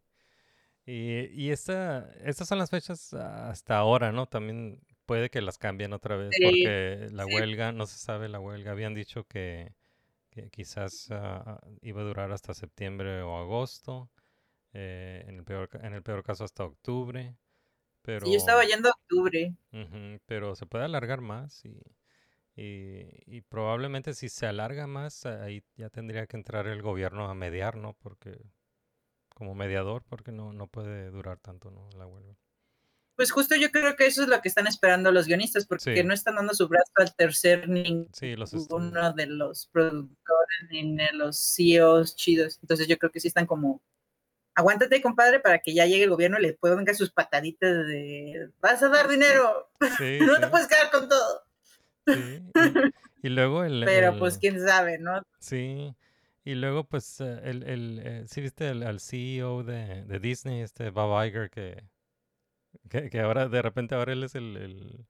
Y, y esta, estas son las fechas hasta ahora, ¿no? También puede que las cambien otra vez porque la huelga, no se sabe la huelga. Habían dicho que, que quizás ah, iba a durar hasta septiembre o agosto, eh, en el peor, en el peor caso hasta octubre. Pero,
Sí, yo estaba yendo a octubre.
Pero se puede alargar más y, y, y probablemente si se alarga más, ahí ya tendría que entrar el gobierno a mediar, ¿no? Porque como mediador, porque no, no puede durar tanto, ¿no? La huelga.
Pues justo yo creo que eso es lo que están esperando los guionistas, porque
Sí.
no están dando su brazo al tercer ninguno
Sí, los estudios.
de los productores ni de los CEOs chidos. Entonces yo creo que sí están como, aguántate, compadre, para que ya llegue el gobierno y le ponga sus pataditas de, vas a dar dinero,
Sí,
no
sí,
te puedes quedar con todo.
sí. Y, y luego el,
Pero pues quién sabe, ¿no?
Sí, y luego pues eh, el, el eh, sí viste al CEO de, de Disney, este Bob Iger, que, que, que ahora de repente ahora él es el,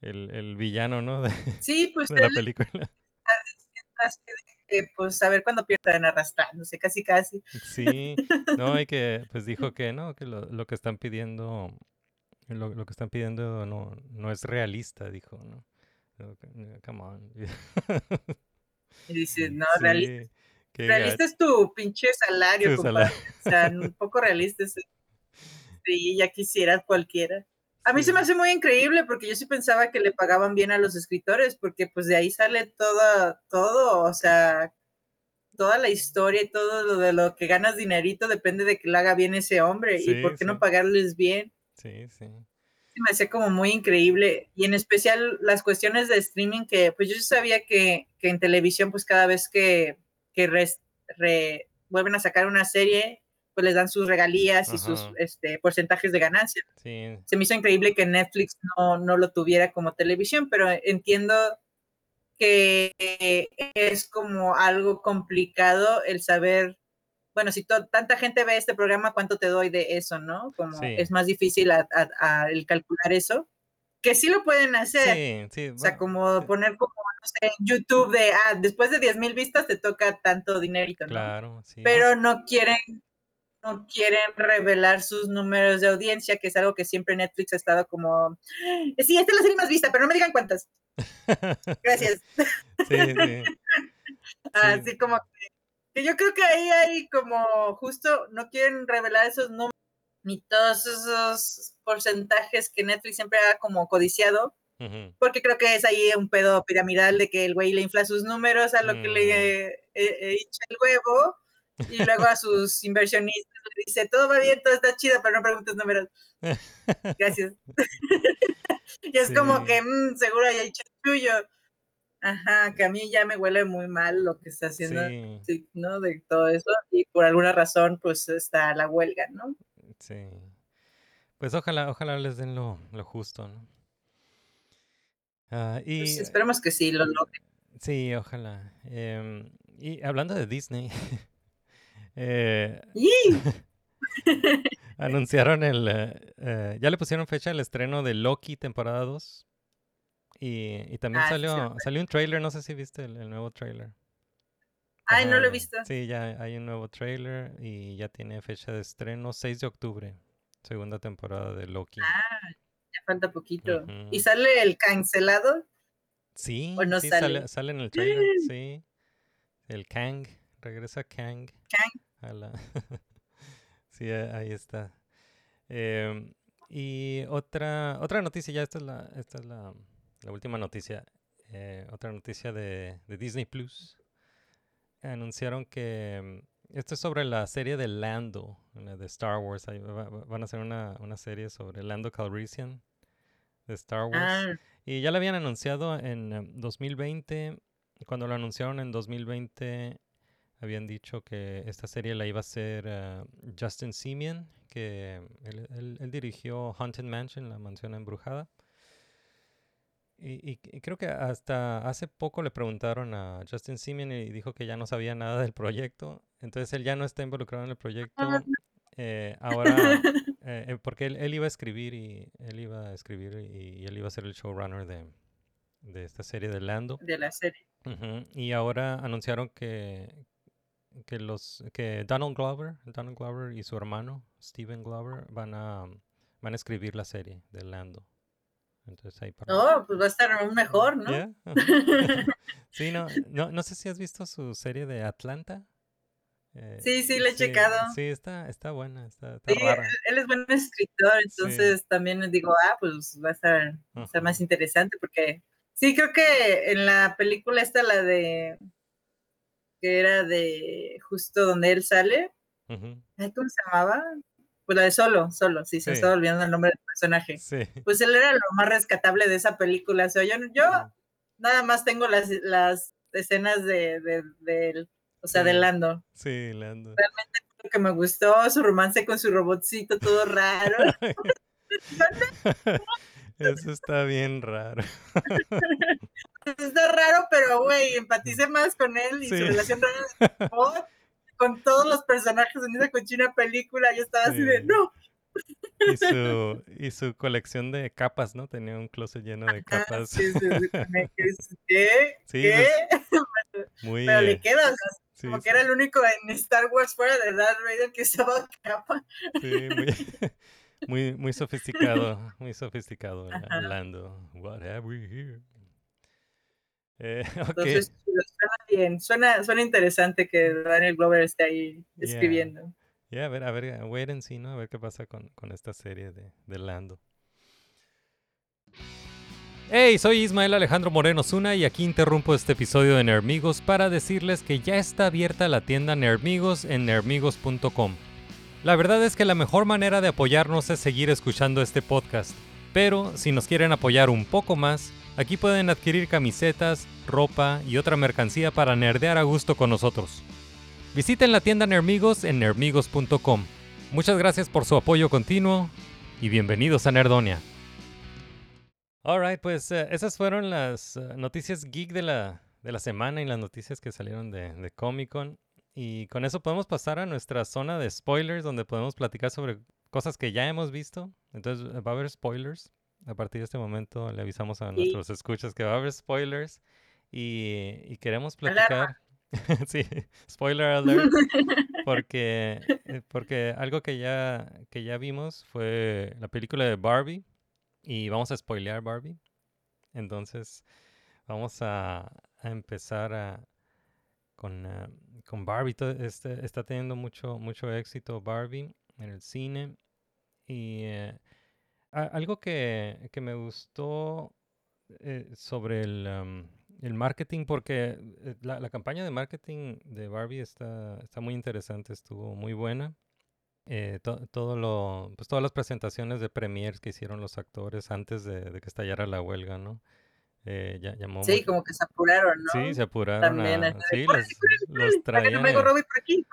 el, el, villano, ¿no? De,
Sí, pues
de la película.
de pues a ver cuándo pierdan arrastrándose, casi casi.
Sí, no, y que pues dijo que no, que lo, lo que están pidiendo, lo, lo que están pidiendo no, no es realista, dijo, ¿no? Come on.
Y dice, no, realista,
Sí,
realista es tu pinche salario, compadre.
salario.
O sea, un poco realista es. Sí, ya quisiera cualquiera. A mí se me hace muy increíble porque yo sí pensaba que le pagaban bien a los escritores, porque pues de ahí sale toda, todo, o sea, toda la historia y todo lo de lo que ganas dinerito depende de que lo haga bien ese hombre.
Sí,
¿Y por qué
sí.
no pagarles bien?
Sí, sí.
Sí, me hacía como muy increíble. Y en especial las cuestiones de streaming que, pues yo sabía que, que en televisión, pues cada vez que, que res- re- vuelven a sacar una serie, pues les dan sus regalías y sus
Ajá.
este, porcentajes de ganancia.
Sí,
Se me hizo increíble que Netflix no, no lo tuviera como televisión, pero entiendo que es como algo complicado el saber, bueno, si tanta gente ve este programa, ¿cuánto te doy de eso, no? Como
Sí.
es más difícil a- a- a el calcular eso, que sí lo pueden hacer.
sí, sí.
O sea, como poner como, no sé, en YouTube de, ah, después de 10 mil vistas te toca tanto dinerito, ¿no?
Claro, sí.
Pero no quieren, no quieren revelar sus números de audiencia, que es algo que siempre Netflix ha estado como, sí, esta es la serie más vista, pero no me digan cuántas. Gracias.
Sí, sí.
Así como que, yo creo que ahí hay como justo no quieren revelar esos números ni todos esos porcentajes que Netflix siempre ha como codiciado, porque creo que es ahí un pedo piramidal de que el güey le infla sus números a lo que
Mm.
le eh, eh, echa el huevo y luego a sus inversionistas dice, todo va bien, todo está chido, pero no preguntes números. Gracias. y es como que mm, seguro hay chanchullo. Ajá, que a mí ya me huele muy mal lo que está haciendo,
Sí,
sí, ¿no? De todo eso. Y por alguna razón, pues está la huelga, ¿no?
sí. Pues ojalá, ojalá les den lo, lo justo, ¿no? Ah, y
Pues esperemos que sí lo logren.
sí, ojalá. Em, y hablando de Disney, eh. Anunciaron el... eh, eh, ya le pusieron fecha al estreno de Loki temporada 2. Y, y también
Ah,
salió, salió un trailer, no sé si viste el, el nuevo trailer.
Ay, no lo he visto.
Sí, ya hay un nuevo trailer y ya tiene fecha de estreno 6 de octubre, segunda temporada de Loki.
Ah, ya falta poquito. ¿Y sale el cancelado?
Sí,
¿O no
sí,
sale?
sale, sale en el trailer, sí. El Kang, regresa Kang.
Kang.
a la- sí, ahí está. Em, y otra, otra noticia, ya esta es la, esta es la, la última noticia. eh, otra noticia de, de Disney Plus. Anunciaron que mm, esto es sobre la serie de Lando, la de Star Wars. ahí va- va- van a hacer una, una serie sobre Lando Calrissian de Star Wars.
Ah,
Y ya lo habían anunciado en em, 2020. y Cuando lo anunciaron en 2020, habían dicho que esta serie la iba a hacer eh, Justin Simeon, que él, él- él dirigió Haunted Mansion, la mansión embrujada. Y, y- y creo que hasta hace poco le preguntaron a Justin Simeon y dijo que ya no sabía nada del proyecto. Entonces él ya no está involucrado en el proyecto. Eh, ahora, eh, eh, porque él, él iba a escribir y él iba a escribir y, y él iba a ser el showrunner de, de esta serie de Lando.
de la serie.
Ujú, Y ahora anunciaron que, que los que Donald Glover, Donald Glover y su hermano Steven Glover van a van a escribir la serie de Lando. Entonces ahí para
No, pues va a estar aún mejor, ¿no?
Yeah, sí, no, no, no sé si has visto su serie de Atlanta. Eh,
Sí, sí, la he checado.
Sí, está, está buena, está, está
Sí,
rara.
él, es buen escritor, entonces también digo, ah, pues va a estar, va a estar más interesante porque sí, creo que en la película esta, la de, que era de justo donde él sale,
Ujú,
ay, ¿cómo se llamaba? Pues la de Solo, Solo, sí, se
Sí.
estaba olvidando el nombre del personaje.
Sí.
Pues él era lo más rescatable de esa película, o sea, yo, yo nada más tengo las, las escenas de, de, del- o sea, de. Lando.
Sí, Lando.
Lo que me gustó, su romance con su robotcito todo raro.
Eso está bien raro.
Está raro, pero güey, empaticé más con él y
Sí.
su relación rara con todos los personajes en esa cochina película. Yo estaba así de, no.
Y su, y su colección de capas, ¿no? Tenía un closet lleno de capas.
sí, sí, sí, ¿Qué?
Sí,
¿Qué?
Muy,
Pero le queda, o sea,
sí,
como que era el único en Star Wars fuera de Darth Vader que usaba capa.
sí, muy, muy, muy sofisticado, muy sofisticado, la-
Ajá.
Lando. What have we here? Eh, ok,
Entonces, suena bien, suena, suena interesante que Daniel Glover esté ahí
Yeah.
escribiendo.
ya, a ver, a ver, wait and see, ¿no? A ver qué pasa con, con esta serie de, de Lando. Hey, soy Ismael Alejandro Moreno Zuna y aquí interrumpo este episodio de Nermigos para decirles que ya está abierta la tienda Nermigos en nermigos.com. La verdad es que la mejor manera de apoyarnos es seguir escuchando este podcast, pero si nos quieren apoyar un poco más, aquí pueden adquirir camisetas, ropa y otra mercancía para nerdear a gusto con nosotros. Visiten la tienda Nermigos en nermigos.com. Muchas gracias por su apoyo continuo y bienvenidos a Nerdonia. Alright, pues eh, esas fueron las eh, noticias geek de la, de la semana y las noticias que salieron de, de Comic Con. Y con eso podemos pasar a nuestra zona de spoilers, donde podemos platicar sobre cosas que ya hemos visto. Entonces eh, va a haber spoilers. A partir de este momento le avisamos a
Sí.
nuestros escuchas que va a haber spoilers. Y, y queremos platicar. sí, spoiler alert. Porque, eh, porque algo que ya, que ya vimos fue la película de Barbie. Y vamos a spoilear Barbie. Entonces, vamos a, a empezar a, con, ah, con Barbie. este- está teniendo mucho, mucho éxito Barbie en el cine. Y eh, a- algo que, que me gustó eh, sobre el, am, el marketing, porque eh, la, la campaña de marketing de Barbie está, está muy interesante, estuvo muy buena. Eh, to- todo lo, pues todas las presentaciones de premiers que hicieron los actores antes de, de que estallara la huelga, ¿no? Eh, ya, llamó
Sí,
mucho-
como que se apuraron, ¿no?
Sí, se apuraron
También,
a... Sí,
"Córrele,
los, los traían...
Margot
en-
Robbie por aquí,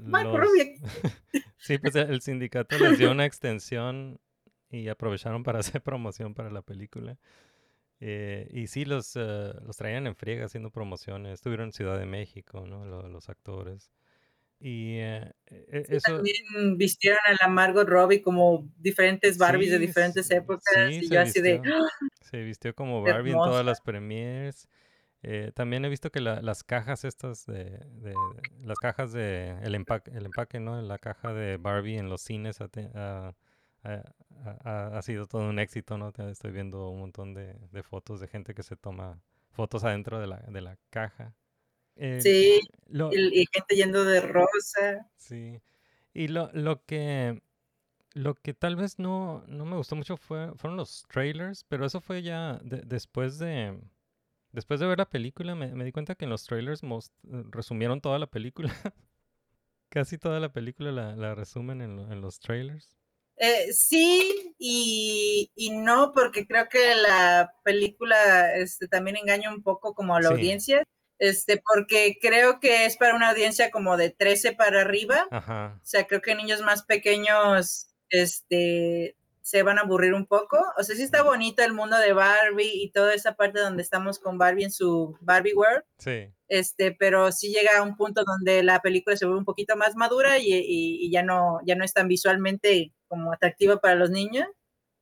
los-
Robbie aquí.
Sí, pues el sindicato les dio una extensión y aprovecharon para hacer promoción para la película. Eh, y sí, los, eh, los traían en friega haciendo promociones. Estuvieron en Ciudad de México, ¿no? Lo- los actores. Y
Sí,
eso...
También vistieron a la Margot Robbie como diferentes Barbies de
Sí,
diferentes
sí,
épocas
sí,
y yo así de
vistió.
¡ah!
Se vistió como Barbie en todas las premiers. Eh, también he visto que la- las cajas estas de, de- las cajas de el empaque, el empaque, ¿no? La caja de Barbie en los cines ha- ha- sido todo un éxito, ¿no? Estoy viendo un montón de, de fotos de gente que se toma fotos adentro de la, de la caja. Eh,
Sí,
lo-
y, y gente yendo de rosa.
Sí. Y lo, lo que lo que tal vez no, no me gustó mucho fue, fueron los trailers, pero eso fue ya de- después de después de ver la película me, me di cuenta que en los trailers mos- resumieron toda la película. Casi toda la película la, la resumen en, lo- en los trailers.
Eh, sí y, y no, porque creo que la película este, también engaña un poco como a la
Sí.
audiencia, este, porque creo que es para una audiencia como de 13 para arriba.
Ajá.
O sea, creo que niños más pequeños este, se van a aburrir un poco. O sea, sí está bonito el mundo de Barbie y toda esa parte donde estamos con Barbie en su Barbie World,
Sí.
este, pero sí llega a un punto donde la película se vuelve un poquito más madura y, y- y ya, no, ya no es tan visualmente como atractiva para los niños.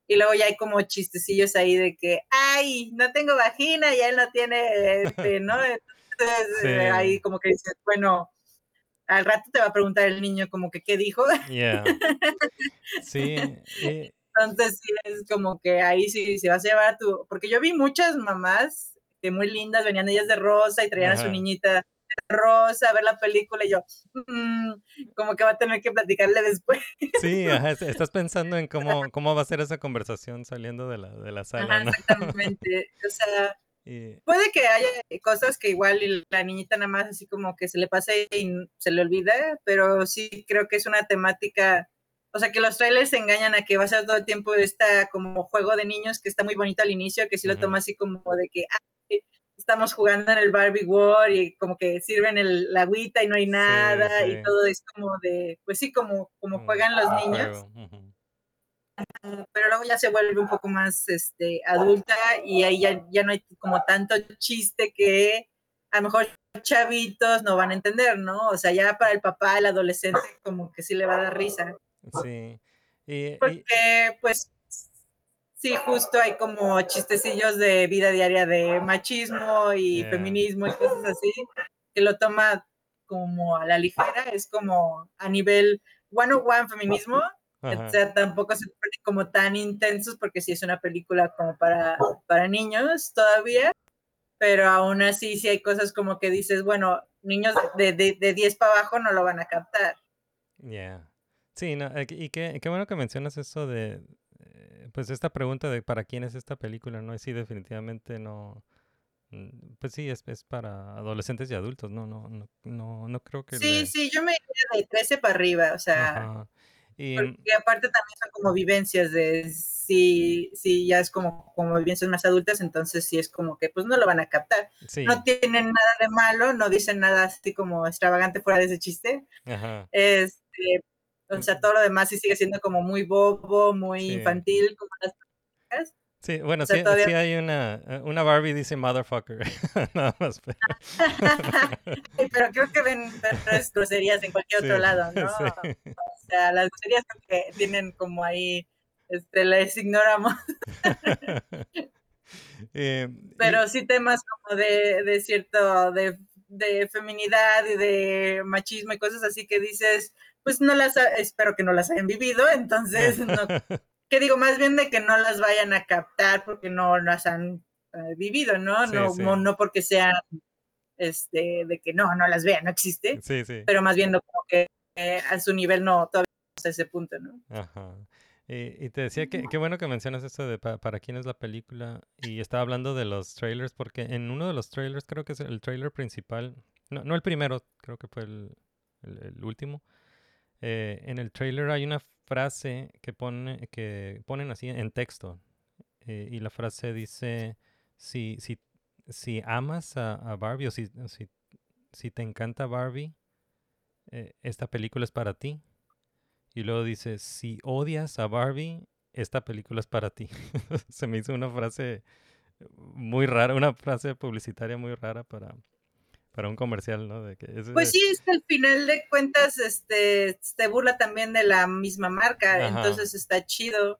Y luego ya hay como chistecillos ahí de que, ay, no tengo vagina y él no tiene, este, ¿no? Entonces,
Sí.
eh, ahí como que dices, bueno, al rato te va a preguntar el niño como que qué dijo.
Yeah. Sí.
Entonces sí es como que ahí sí se vas a llevar a tu, porque yo vi muchas mamás que muy lindas, venían ellas de rosa y traían a su niñita rosa a ver la película y yo, "Mm, como que va a tener que platicarle después.
sí, ajá, es- estás pensando en cómo, cómo va a ser esa conversación saliendo de la, de la sala,
Ajá,
¿no?
exactamente. O sea,
Y-
puede que haya cosas que igual la niñita nada más así como que se le pase y se le olvida, pero sí creo que es una temática, o sea, que los trailers engañan a que va a ser todo el tiempo esta como juego de niños que está muy bonito al inicio, que sí lo toma así como de que "Ay, estamos jugando en el Barbie World y como que sirven el, la agüita y no hay nada
sí.
y todo es como de, pues sí, como, como juegan los niños
juego,
pero luego ya se vuelve un poco más este, adulta y ahí ya, ya no hay como tanto chiste que a lo mejor chavitos no van a entender, ¿no? O sea, ya para el papá, el adolescente, como que sí le va a dar risa.
Sí. Y, y-
Porque, pues, sí, justo hay como chistecillos de vida diaria de machismo y
Yeah.
feminismo y cosas así, que lo toma como a la ligera, es como a nivel one-on-one feminismo,
ajá.
o sea, tampoco se ponen como tan intensos porque sí es una película como para, para niños todavía, pero aún así sí hay cosas como que dices, bueno, niños de, de, de 10 para abajo no lo van a captar.
Yeah. Sí, no, eh, y qué, qué bueno que mencionas eso de, eh, pues esta pregunta de para quién es esta película, ¿no? Y sí, definitivamente no, mm, pues sí, es, es para adolescentes y adultos, ¿no? No, no, no, no creo que
Sí,
le-
sí, yo me iría de 13 para arriba, o sea,
Ajá. Y,
porque aparte también son como vivencias de, sí, sí, ya es como, como vivencias más adultas, entonces sí es como que pues no lo van a captar.
sí,
No tienen nada de malo, no dicen nada así como extravagante fuera de ese chiste.
ajá.
Este, o sea, todo lo demás sí sigue siendo como muy bobo, muy
Sí.
infantil, como las películas.
Sí, bueno,
o sea,
sí,
todavía-
sí hay una, eh, una Barbie dice motherfucker, nada más. pero-
creo que ven peores groserías en cualquier
Sí,
otro lado, ¿no?
sí.
O sea, las groserías que tienen como ahí, este, les ignoramos,
Eh, y-
pero sí temas como de, de cierto, de, de feminidad y de machismo y cosas así que dices, pues no las, espero que no las hayan vivido, entonces no que digo, más bien de que no las vayan a captar porque no las han eh, vivido, ¿no?
Sí,
no,
sí.
no, no porque sean, este, de que no, no las vean, no existe,
sí, sí.
pero más bien como que eh, a su nivel no, todavía no ese punto, ¿no?
Ajá. Y, y te decía que qué bueno que mencionas esto de pa- para quién es la película. Y estaba hablando de los trailers, porque en uno de los trailers, creo que es el trailer principal, no, no el primero, creo que fue el, el- el último. Eh, en el trailer hay una frase que, pone, que ponen así en texto. eh, y la frase dice, si, amas a, Barbie o si te encanta Barbie, eh, esta película es para ti. Y luego dice, si odias a Barbie, esta película es para ti. Se me hizo una frase muy rara, una frase publicitaria muy rara para, para un comercial, ¿no? De que es-
Pues sí, es que al final de cuentas, este, se burla también de la misma marca,
Ajá.
entonces está chido.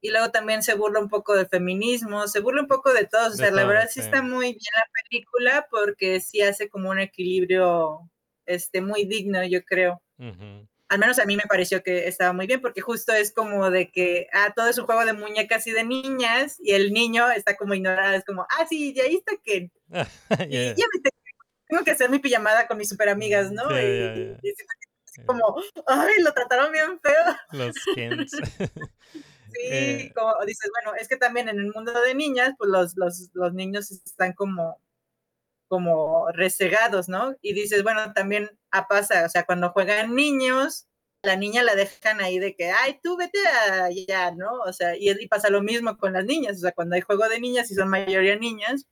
Y luego también se burla un poco del feminismo, se burla un poco de todos. O sea, la verdad
sí.
sí está muy bien la película porque sí hace como un equilibrio, este, muy digno, yo creo. Al menos a mí me pareció que estaba muy bien porque justo es como de que, ah, todo es un juego de muñecas y de niñas y el niño está como ignorado, es como, ah, sí, y ahí está y
Yeah.
ya me tengo que hacer mi pijamada con mis super amigas, ¿no? Y,
ya, ya.
y siento que es como, ay, lo trataron bien feo.
Los Kens.
Sí,
Eh.
como dices, bueno, es que también en el mundo de niñas, pues los, los, los niños están como, como resegados, ¿no? Y dices, bueno, también a pasa, o sea, cuando juegan niños, la niña la dejan ahí de que, ay, tú vete allá, ¿no? O sea, y, y pasa lo mismo con las niñas, o sea, cuando hay juego de niñas y son mayoría niñas,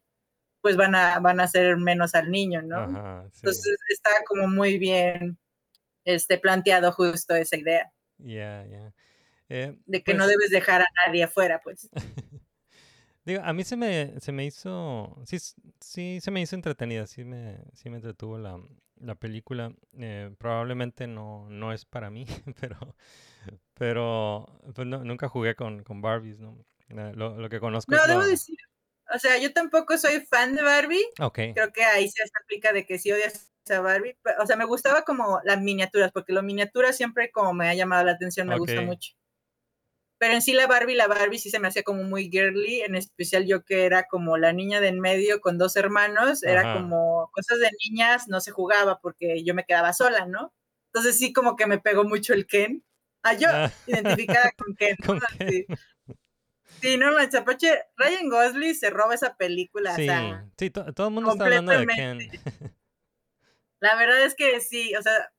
pues van a, van a hacer menos al niño, ¿no?
Ajá, sí.
Entonces está como muy bien este, planteado justo esa idea.
Eh,
de que no
pues,
debes dejar a nadie afuera, pues.
Digo, a mí se me, se me hizo, sí, sí se me hizo entretenida, sí me, sí me entretuvo la, la película. eh, probablemente no, no es para mí, pero, pero pues no- nunca jugué con, con Barbies, ¿no? Eh, Lo, lo que conozco
No,
es
debo
la-
decir, o sea, yo tampoco soy fan de Barbie,
Ok,
creo que ahí se aplica de que si odias a Barbie, o sea, me gustaba como las miniaturas, porque las miniaturas siempre como me ha llamado la atención, me gusta
Ok.
mucho. Pero en sí la Barbie, la Barbie sí se me hacía como muy girly, en especial yo que era como la niña de en medio con dos hermanos, era
Ajá.
como cosas de niñas, no se jugaba porque yo me quedaba sola, ¿no? Entonces sí como que me pegó mucho el Ken. Ah, yo
Ah.
identificada con Ken.
Con
¿no?
Ken.
Sí. Sí, no manches, Apache, Ryan Gosling se roba esa película,
sí,
o sea,
sí, to- todo el mundo está hablando de Ken.
la verdad es que sí, o sea,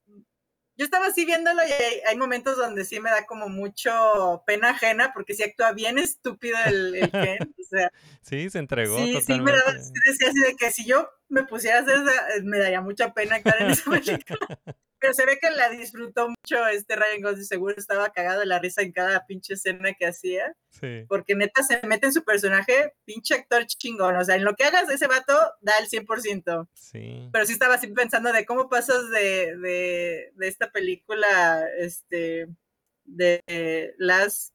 yo estaba así viéndolo y hay, hay momentos donde sí me da como mucho pena ajena porque sí actúa bien estúpido el, el Ken, o sea,
Sí, se entregó
sí, sí me daba,
totalmente.
sí decía así de que si yo me pusiera a hacer esa, eh, me daría mucha pena actuar en esa película. Pero se ve que la disfrutó mucho este Ryan Gosling, seguro estaba cagado de la risa en cada pinche escena que hacía.
Sí,
porque neta se mete en su personaje, pinche actor chingón, o sea, en lo que hagas ese vato da el 100%,
sí.
pero sí estaba así pensando de cómo pasas de, de, de esta película, este, de las,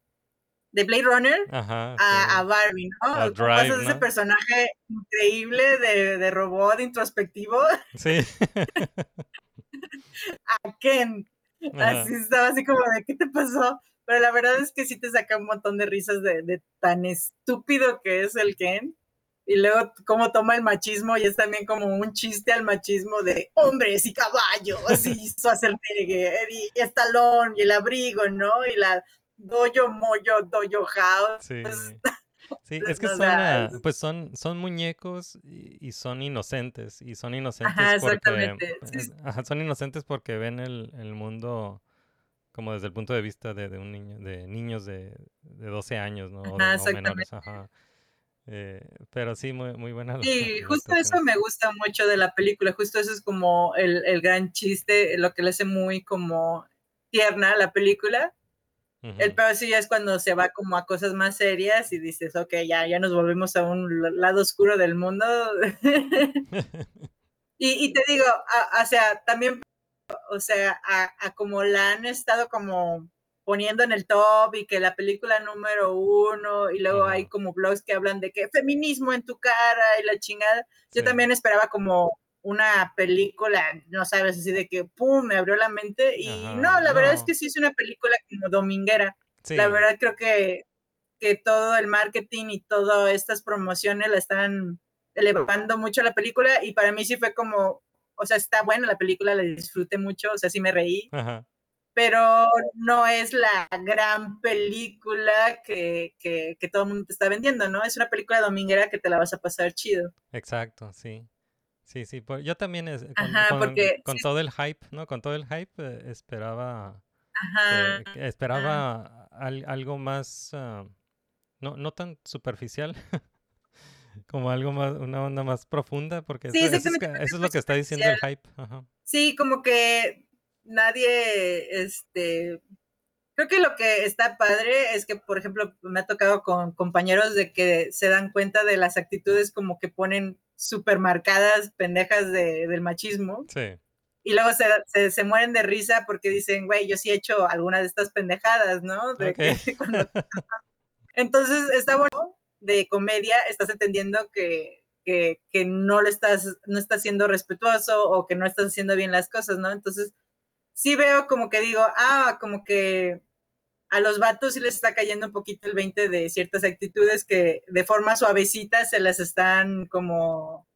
de Blade Runner
Ajá.
a, a
sí.
Barbie, ¿no?
A
¿Cómo
Drive,
pasas de ese
¿no?
personaje increíble de, de robot introspectivo
Sí.
a Ken?
Ajá.
Así estaba así como de, ¿qué te pasó? Pero la verdad es que sí te saca un montón de risas de, de tan estúpido que es el Ken. Y luego cómo toma el machismo y es también como un chiste al machismo de hombres y caballos y Schwarzenegger y y el abrigo, ¿no? Y la doyo moyo doyo house.
Sí. Sí, es que
o
son,
sea,
ah, pues son, son muñecos y, y son inocentes. Y son inocentes
Ajá,
porque.
exactamente. Sí,
Ajá, son inocentes porque ven el, el mundo como desde el punto de vista de, de un niño, de niños de, de 12 años, ¿no? O, de-
Ajá,
o menores,
exactamente.
ajá. Eh, pero sí, muy, muy buena la,
Sí, justo eso me gusta mucho de la película, justo eso es como el, el gran chiste, lo que le hace muy como tierna a la película. El peor sí es cuando se va como a cosas más serias y dices, ok, ya, ya nos volvimos a un lado oscuro del mundo. y, y te digo, a- o sea, también, o sea, a, a como la han estado como poniendo en el top y que la película número uno y luego hay como blogs que hablan de que feminismo en tu cara y la chingada. Yo
Sí.
también esperaba como una película, no sabes, así de que, ¡pum!, me abrió la mente y
Ajá,
no, la verdad es
no.
que sí es una película como dominguera.
Sí,
La verdad creo que, que todo el marketing y todas estas promociones la están elevando mucho la película y para mí sí fue como, o sea, está buena la película, la disfruté mucho, o sea, sí me reí,
Ajá.
pero no es la gran película que, que, que todo el mundo te está vendiendo, ¿no? Es una película dominguera que te la vas a pasar chido.
Exacto, sí. Sí, sí. por- yo también es- con,
Ajá,
con-
porque
con
sí.
todo el hype, ¿no? Con todo el hype eh, esperaba
Ajá.
que esperaba al- algo más, ah, no, no tan superficial, como algo más, una onda más profunda, porque
Sí,
eso, eso es, eso lo que está diciendo el hype. Ajá.
Sí, como que nadie, este, creo que lo que está padre es que, por ejemplo, me ha tocado con compañeros de que se dan cuenta de las actitudes como que ponen súper marcadas, pendejas de, del machismo.
Sí.
Y luego se, se, se mueren de risa porque dicen, güey, yo sí he hecho algunas de estas pendejadas, ¿no? De que
Ok.
cuando- Entonces, está bueno de comedia, estás entendiendo que, que, que no lo estás, no estás siendo respetuoso o que no estás haciendo bien las cosas, ¿no? Entonces, sí veo como que digo, ah, como que a los vatos sí les está cayendo un poquito el 20 de ciertas actitudes que de forma suavecita se las están como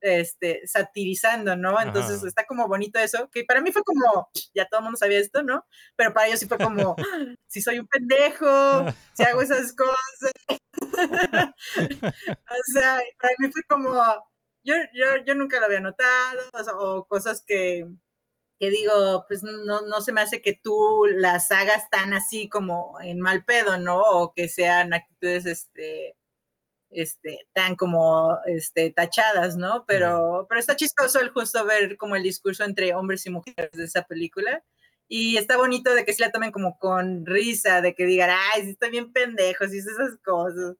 este, satirizando, ¿no? Entonces
Ajá.
está como bonito eso, que para mí fue como, ya todo el mundo sabía esto, ¿no? Pero para ellos sí fue como, si soy un pendejo, si hago esas cosas. o sea, para mí fue como, yo, yo, yo nunca lo había notado, o cosas que, que digo, pues no, no se me hace que tú las hagas tan así como en mal pedo, ¿no? O que sean actitudes, este, este, tan como este, tachadas, ¿no? Pero, pero está chistoso el justo ver como el discurso entre hombres y mujeres de esa película. Y está bonito de que sí la tomen como con risa, de que digan, ay, sí estoy bien pendejo, sí hice esas cosas.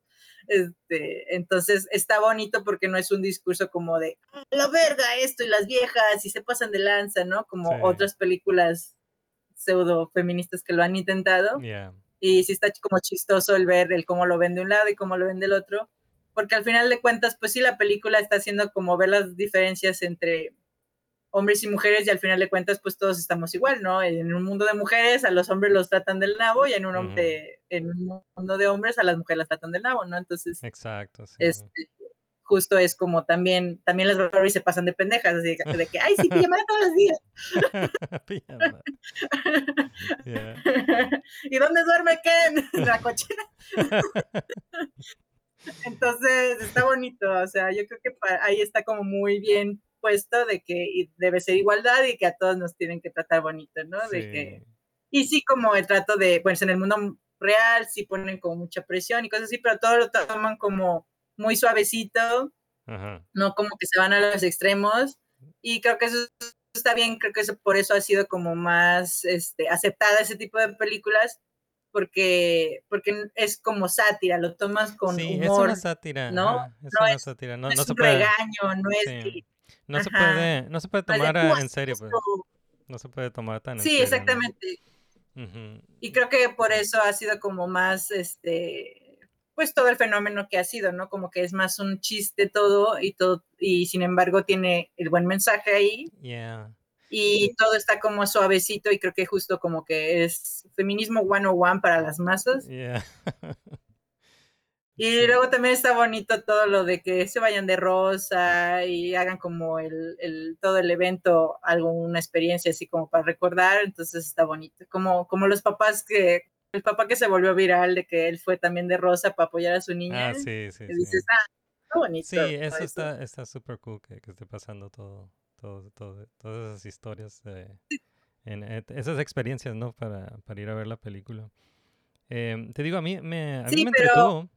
Este, entonces está bonito porque no es un discurso como de "Ah, la verga esto y las viejas y se pasan de lanza, ¿no? Como
Sí.
otras películas pseudo feministas que lo han intentado
Yeah.
y sí está como chistoso el ver el cómo lo ven de un lado y cómo lo ven del otro, porque al final de cuentas, pues sí, la película está haciendo como ver las diferencias entre hombres y mujeres y al final de cuentas, pues todos estamos igual, ¿no? En un mundo de mujeres a los hombres los tratan del nabo y en un, hombre, en un mundo de hombres a las mujeres las tratan del nabo, ¿no? Entonces,
Exacto, sí.
este, justo es como también, también las Barbie se pasan de pendejas, así de, de que, ay, sí, pijama todos los días.
Yeah.
¿Y dónde duerme Ken? En la cochera. Entonces, está bonito, o sea, yo creo que ahí está como muy bien puesto de que debe ser igualdad y que a todos nos tienen que tratar bonito, ¿no? De que,
Sí.
y sí, como el trato de, pues en el mundo real sí ponen como mucha presión y cosas así, pero todo lo toman como muy suavecito,
Ajá.
no como que se van a los extremos y creo que eso está bien, creo que eso por eso ha sido como más este, aceptada ese tipo de películas porque porque es como sátira, lo tomas con
Sí, es
humor,
una sátira.
¿no?
ajá, Es
No
una
es-
sátira. No,
no es
se
un
puede,
regaño, no es
sí.
que
no se puede, no se puede tomar
"Tú
a-
haces
en serio, pues.
esto".
No se puede tomar tan en
Sí,
serio, ¿no?
exactamente. Y creo que por eso ha sido como más, este, pues todo el fenómeno que ha sido, ¿no? Como que es más un chiste todo y todo, y sin embargo tiene el buen mensaje ahí
Yeah.
y todo está como suavecito y creo que justo como que es feminismo 101 para las masas.
Yeah.
Y
Sí.
luego también está bonito todo lo de que se vayan de rosa y hagan como el, el- todo el evento, algo, una experiencia así como para recordar, entonces está bonito. Como, como los papás que, el papá que se volvió viral de que él fue también de rosa para apoyar a su niña.
Ah, sí, sí,
y
sí.
dices, ah, está bonito.
Sí, eso está está súper cool que, que esté pasando todo, todo, todo, todas esas historias, de, en, eh, esas experiencias, ¿no? Para, para ir a ver la película. Em, te digo, a mí me, a mí
Sí,
me
pero-
entretuvo.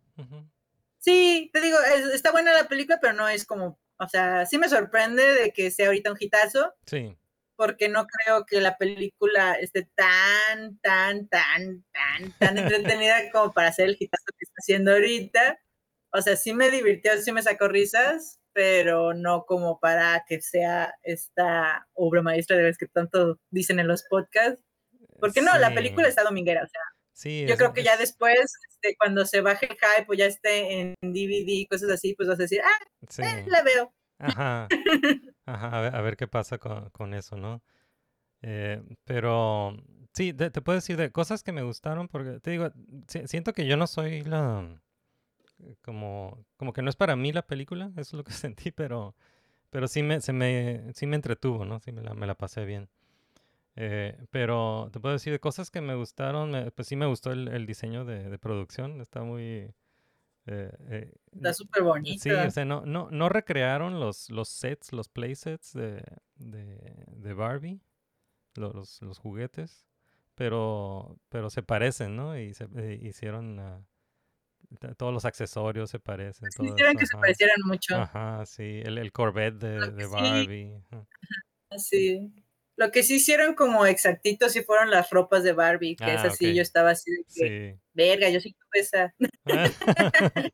Sí, te digo, es- está buena la película, pero no es como, o sea, sí me sorprende de que sea ahorita un hitazo,
Sí,
porque no creo que la película esté tan, tan, tan, tan, tan entretenida como para hacer el hitazo que está haciendo ahorita. O sea, sí me divirtió, sí me sacó risas, pero no como para que sea esta obra maestra de las que tanto dicen en los podcasts. Porque no, la
Sí.
película está dominguera, o sea,
sí.
yo
es-
creo que ya
es-
después, este, cuando se baje el hype o ya esté en DVD y cosas así, pues vas a decir, ah,
sí.
eh, la veo.
Ajá, ajá, a ver, a ver qué pasa con, con eso, ¿no? Eh, pero sí, te, te puedo decir de cosas que me gustaron, porque te digo, si- siento que yo no soy la, como, como que no es para mí la película, eso es lo que sentí, pero, pero sí me, se me, sí me entretuvo, ¿no? Sí me la, me la pasé bien. Eh, pero te puedo decir de cosas que me gustaron, me- pues sí me gustó el, el diseño de, de producción, está muy... eh, eh,
Está súper bonito.
Sí, o sea, no, no, no recrearon los, los sets, los playsets de, de, de Barbie, lo- los, los juguetes, pero, pero se parecen, ¿no? Y se eh, hicieron, t- todos los accesorios se parecen.
Sí, hicieron que se parecieran mucho.
Ajá, sí, el, el Corvette de, de
sí-
Barbie. ajá.
Sí. Lo que sí hicieron como exactito sí fueron las ropas de Barbie, que es
Ah,
así,
ok.
yo estaba así de que,
Sí.
verga, yo sí tuve esa.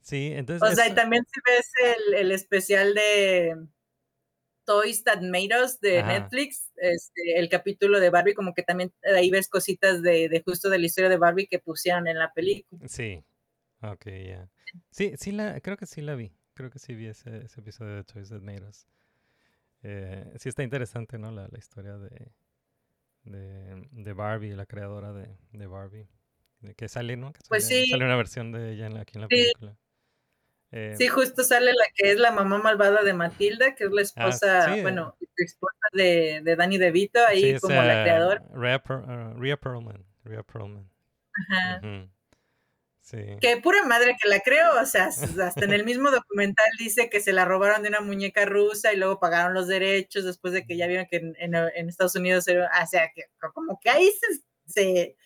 Sí, entonces...
O sea, y también si ves el, el especial de Toys That Made Us de
Ajá.
Netflix, este, el capítulo de Barbie, como que también ahí ves cositas de, de justo de la historia de Barbie que pusieron en la película.
Sí. Ok, ya. Sí, sí la, creo que sí la vi. Creo que sí vi ese, ese episodio de Toys That Made Us. Eh, sí está interesante, ¿no? La, la historia de, de, de Barbie, la creadora de, de Barbie. De que sale, ¿no? Que
Pues
sale,
sí.
sale una versión de ella en la- aquí en la
Sí.
película. Eh,
Sí, justo sale la que es la mamá malvada de Matilda, que es la esposa,
Ah, sí,
bueno, esposa de, de Danny DeVito, ahí
sí,
como la creadora.
Rhea, Per- uh, Rhea Perlman. Rhea Perlman.
Ajá.
Sí.
Que pura madre que la creo, o sea, hasta en el mismo documental dice que se la robaron de una muñeca rusa y luego pagaron los derechos después de que ya vieron que en, en- en Estados Unidos, era- o sea, que co- como que ahí se, se,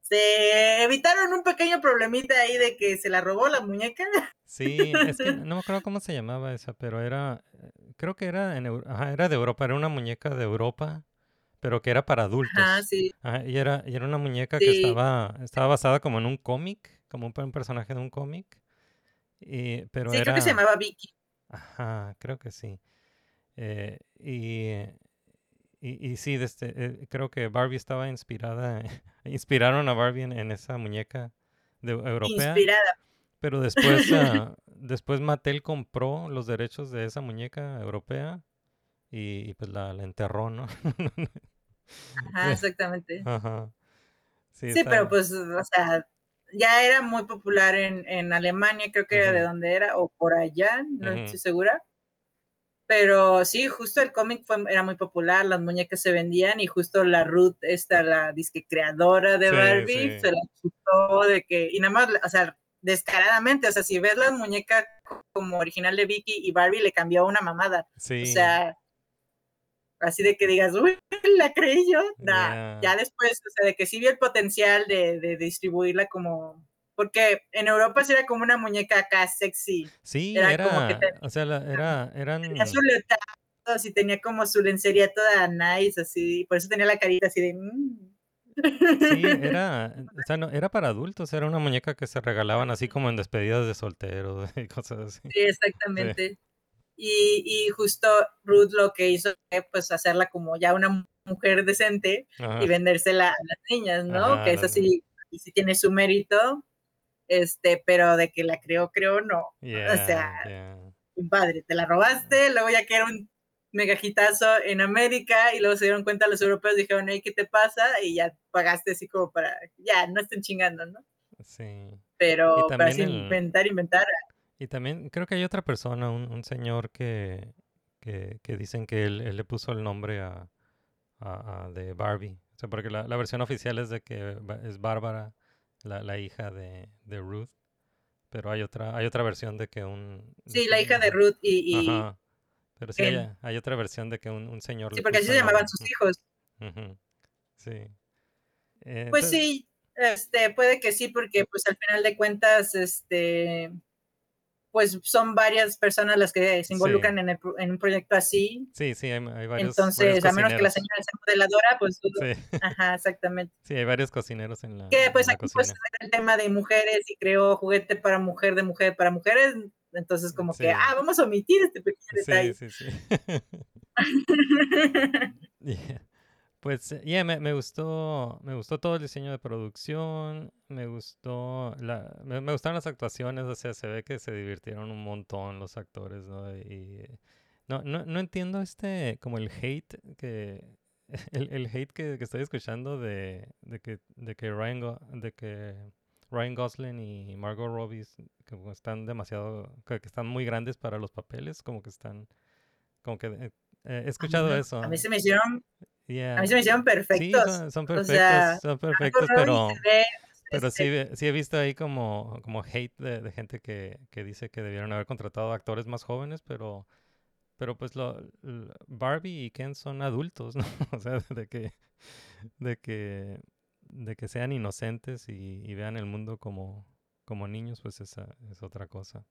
se evitaron un pequeño problemita ahí de que se la robó la muñeca.
Sí, es que no me acuerdo cómo se llamaba esa, pero era, eh, creo que era, en, ajá, era de Europa, era una muñeca de Europa, pero que era para adultos.
Ajá, sí,
Ajá, y era, y era una muñeca que estaba, estaba basada como en un cómic, como un, pe- un personaje de un cómic, y, pero
sí,
era,
creo que se llamaba Vicky.
ajá, creo que sí. Eh, y, y, y sí, desde, eh, creo que Barbie estaba inspirada, inspiraron a Barbie en, en esa muñeca de, europea.
Inspirada.
Pero después, ah, después Mattel compró los derechos de esa muñeca europea y, y, pues la, la enterró, ¿no?
Ajá, exactamente.
Ajá. Sí,
Sí, pero pues, o sea, ya era muy popular en, en Alemania, creo que era de donde era, o por allá, no
Ujú.
estoy segura. Pero sí, justo el cómic fue, era muy popular, las muñecas se vendían y justo la Ruth, esta, la disque creadora de
Sí,
Barbie,
sí.
se la chutó de que, y nada más, o sea, descaradamente, o sea, si ves la muñeca como original de Vicky y Barbie, le cambió una mamada.
Sí.
O sea, así de que digas, uy, la creí yo. Nah,
Ya.
Ya después, o sea, de que sí vio el potencial de, de distribuirla como. Porque en Europa sí era como una muñeca acá sexy.
Sí,
era
era,
como que te-
o sea, la- era, eran,
Tenía su leotardo, y tenía como su lencería toda nice, así. Por eso tenía la carita así de. mm.
sí, era, o sea, no, era para adultos, era una muñeca que se regalaban así como en despedidas de solteros y cosas así.
Sí, exactamente. Y, y justo Ruth lo que hizo fue pues hacerla como ya una mujer decente
Ajá.
y vendérsela a las niñas, ¿no?
Ajá,
que eso sí, sí tiene su mérito, este, pero de que la creó, creo, no.
Yeah,
o sea,
yeah.
padre, te la robaste, luego ya que era un megajitazo en América y luego se dieron cuenta los europeos, dijeron, hey, ¿qué te pasa? Y ya pagaste así como para, ya, no estén chingando, ¿no?
Sí.
Pero para
el-
inventar, inventar,
Y también creo que hay otra persona, un, un señor que, que, que dicen que él, él le puso el nombre a, a- a de Barbie. O sea, porque la, la versión oficial es de que es Bárbara, la, la hija de, de Ruth. Pero hay otra, hay otra versión de que un...
sí, la hija de Ruth y, y
Ajá. Pero sí, hay, hay otra versión de que un, un señor
sí, porque así se llamaban sus hijos.
Sí. Eh,
Pues
entonces-
sí, este, puede que sí, porque pues al final de cuentas, este, pues son varias personas las que se involucran en, el en un proyecto así.
Sí, sí, hay, hay varios
Entonces,
varios
a menos que la señora sea modeladora, pues.
Sí,
Ajá, exactamente.
sí, hay varios cocineros en la,
Que pues
la
aquí pues el tema de mujeres y creó juguete para mujer, de mujer para mujeres. Entonces, como
Sí.
que, ah, vamos a omitir este pequeño detalle.
Sí, sí, sí. Yeah. Pues, yeah, me, me gustó, me gustó todo el diseño de producción, me gustó, la, me, me gustaron las actuaciones, o sea, se ve que se divirtieron un montón los actores, ¿no? Y eh, no, no, no entiendo este, como el hate que, el, el hate que, que estoy escuchando de, de que, de que Ryan, Go- de que Ryan Gosling y Margot Robbie como están demasiado, que, que están muy grandes para los papeles, como que están, como que eh, he escuchado eso.
A mí se me hicieron,
Yeah.
a mí se me hicieron
Sí,
perfectos.
son,
O
perfectos,
sea,
son perfectos, pero,
ve,
pero
este,
sí, he- sí he visto ahí como, como hate de, de gente que, que dice que debieron haber contratado actores más jóvenes, pero, pero pues lo, Barbie y Ken son adultos, ¿no? O sea, de que, de que, de que sean inocentes y, y vean el mundo como, como niños, pues esa es otra cosa.